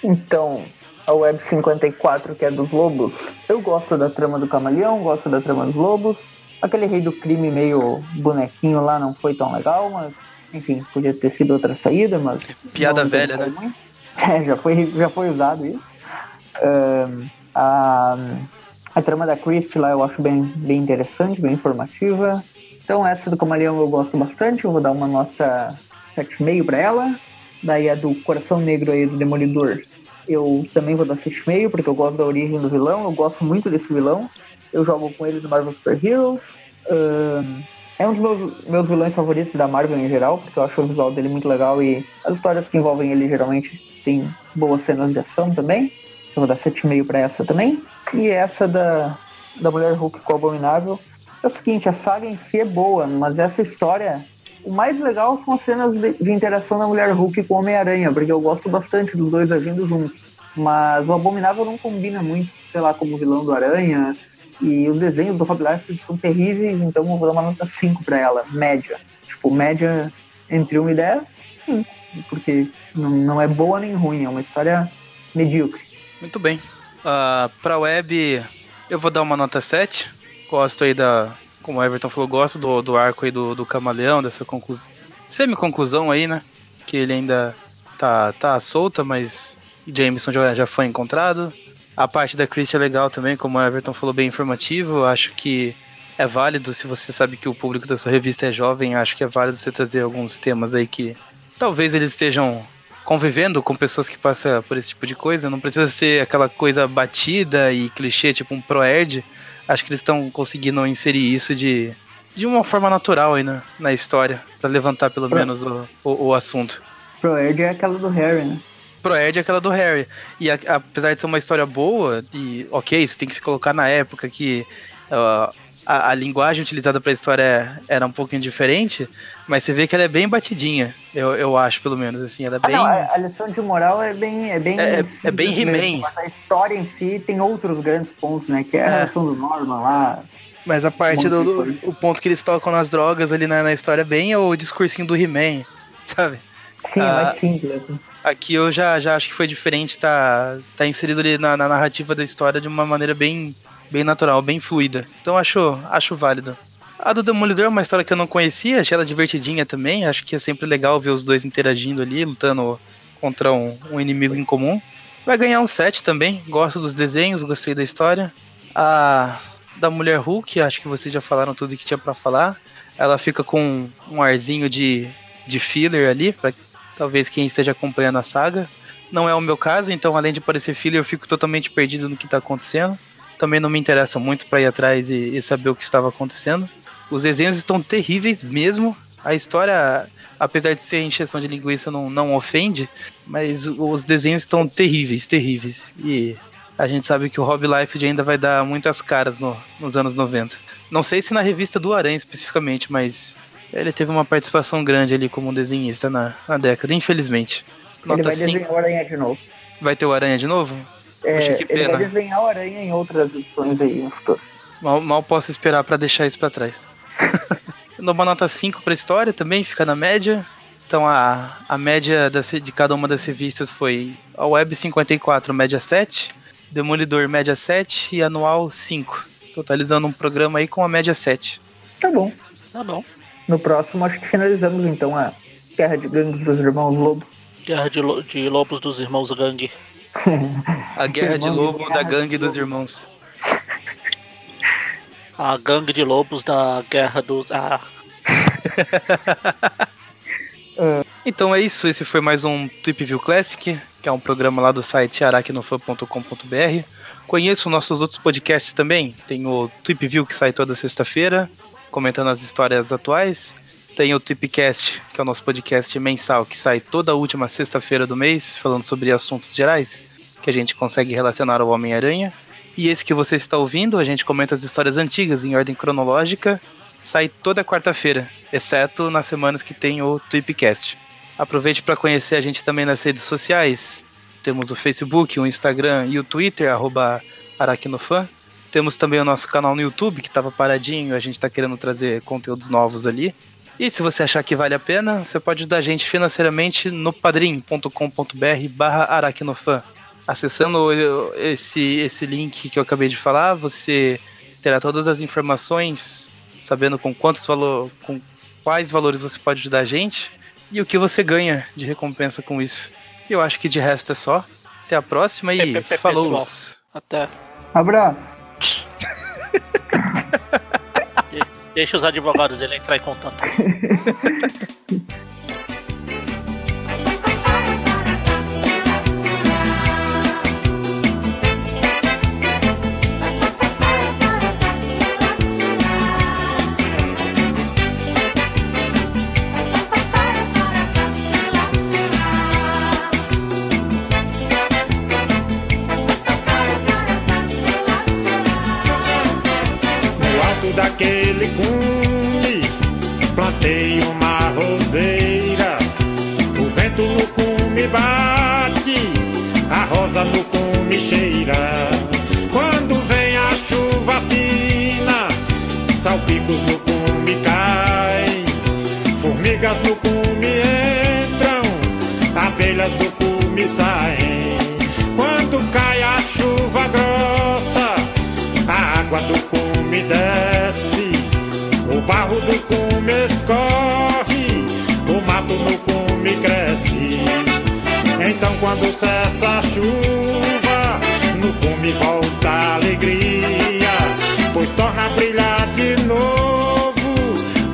Então, a Web 54, que é dos lobos. Eu gosto da trama do camaleão, gosto da trama dos lobos. Aquele rei do crime meio bonequinho lá não foi tão legal, mas enfim, podia ter sido outra saída, mas. Piada velha, né? Muito. É, já foi, já foi usado isso. Um, a, a trama da Christie lá eu acho bem, bem interessante, bem informativa. Então essa do Camaleão eu gosto bastante, eu vou dar uma nota 7,5 para ela. Daí a do Coração Negro aí do Demolidor, eu também vou dar 6,5 porque eu gosto da origem do vilão, eu gosto muito desse vilão. Eu jogo com ele no Marvel Super Heroes. Um, é um dos meus, meus vilões favoritos da Marvel em geral, porque eu acho o visual dele muito legal e as histórias que envolvem ele geralmente tem boas cenas de ação também. Eu vou dar 7,5 para essa também. E essa da, da Mulher Hulk com o Abominável. É o seguinte, a saga em si é boa, mas essa história. O mais legal são as cenas de, de interação da Mulher Hulk com o Homem-Aranha, porque eu gosto bastante dos dois agindo juntos. Mas o Abominável não combina muito, sei lá, como vilão do Aranha. E os desenhos do Rob Liefeld são terríveis, então eu vou dar uma nota 5 para ela, média. Tipo, média entre 1 e 10, 5. Porque não, é boa nem ruim, é uma história medíocre. Muito bem. Uh, pra web, eu vou dar uma nota 7. Gosto aí da. Como o Everton falou, gosto do, do arco aí do, do camaleão, dessa conclusão. Semi-conclusão aí, né? Que ele ainda tá, tá solta, mas Jameson já, já foi encontrado. A parte da Chris é legal também, como o Everton falou, bem informativo. Acho que é válido, se você sabe que o público da sua revista é jovem, acho que é válido você trazer alguns temas aí que talvez eles estejam convivendo com pessoas que passam por esse tipo de coisa. Não precisa ser aquela coisa batida e clichê, tipo um pro-erd. Acho que eles estão conseguindo inserir isso de, de uma forma natural aí na, na história, para levantar pelo pro... menos o, o, o assunto. Pro-erd é aquela do Harry, né? Proerd é aquela do Harry. E a, apesar de ser uma história boa, e ok, você tem que se colocar na época que uh, a, a, linguagem utilizada para a história era um pouquinho diferente, mas você vê que ela é bem batidinha, eu, eu acho, pelo menos. assim, ela é ah, bem... Não, a, a, lição de moral é bem. É, bem é, é, é bem He-Man. A história em si tem outros grandes pontos, né? Que é, a é. relação do Norman lá. Mas a parte do, do o ponto que eles tocam nas drogas ali na, na história é bem o discursinho do He-Man, sabe? Sim, é ah, mais simples. Aqui eu já, já acho que foi diferente, tá, tá inserido ali na, na narrativa da história de uma maneira bem, bem natural, bem fluida. Então acho, acho válido. A do Demolidor é uma história que eu não conhecia, achei ela divertidinha também. Acho que é sempre legal ver os dois interagindo ali, lutando contra um, um inimigo em comum. Vai ganhar um set também. Gosto dos desenhos, gostei da história. A da Mulher Hulk, acho que vocês já falaram tudo que tinha para falar. Ela fica com um arzinho de, de filler ali, talvez quem esteja acompanhando a saga. Não é o meu caso, então além de parecer filho, eu fico totalmente perdido no que está acontecendo. Também não me interessa muito para ir atrás e, e, saber o que estava acontecendo. Os desenhos estão terríveis mesmo. A história, apesar de ser encheção de linguiça, não, não ofende, mas os desenhos estão terríveis, terríveis. E a gente sabe que o Rob Liefeld ainda vai dar muitas caras no, nos anos 90. Não sei se na revista do Aranha especificamente, mas ele teve uma participação grande ali como desenhista na, na década, infelizmente. Nota ele vai cinco. desenhar o Aranha de novo. Vai ter o Aranha de novo? É, Poxa, que pena. Ele vai desenhar o Aranha em outras edições aí no futuro. Mal, mal posso esperar para deixar isso para trás. Dou uma nota 5 pra história também, fica na média. Então a, a média da, de cada uma das revistas foi a Web 54, média 7, Demolidor, média 7 e Anual 5. Totalizando um programa aí com a média 7. Tá bom. Tá bom. No próximo, acho que finalizamos então a Guerra de Gangues dos Irmãos Lobo. Guerra de, lo de Lobos dos Irmãos Gangue. a Guerra de Lobo da Gangue dos Irmãos. A Gangue de Lobos da Guerra dos. Ah. então é isso, esse foi mais um Trip View Classic, que é um programa lá do site aracnofan.com.br. Conheço nossos outros podcasts também. Tem o Trip View que sai toda sexta-feira comentando as histórias atuais. Tem o Tipcast, que é o nosso podcast mensal, que sai toda última sexta-feira do mês, falando sobre assuntos gerais que a gente consegue relacionar ao Homem-Aranha. E esse que você está ouvindo, a gente comenta as histórias antigas em ordem cronológica, sai toda quarta-feira, exceto nas semanas que tem o Tweepcast. Aproveite para conhecer a gente também nas redes sociais. Temos o Facebook, o Instagram e o Twitter, arroba Aracnofan. Temos também o nosso canal no YouTube, que estava paradinho, a gente está querendo trazer conteúdos novos ali. E se você achar que vale a pena, você pode ajudar a gente financeiramente no padrim.com.br barra aracnofan. Acessando esse, esse link que eu acabei de falar, você terá todas as informações, sabendo com quantos valor, com quais valores você pode ajudar a gente e o que você ganha de recompensa com isso. Eu acho que de resto é só. Até a próxima e falou! Até. Abraço! Deixa os advogados dele entrar em contato. Missaém. Quando cai a chuva grossa, a água do cume desce, o barro do cume escorre, o mato no cume cresce. Então quando cessa a chuva, no cume volta a alegria, pois torna a brilhar de novo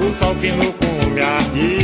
o sol que no cume ardia.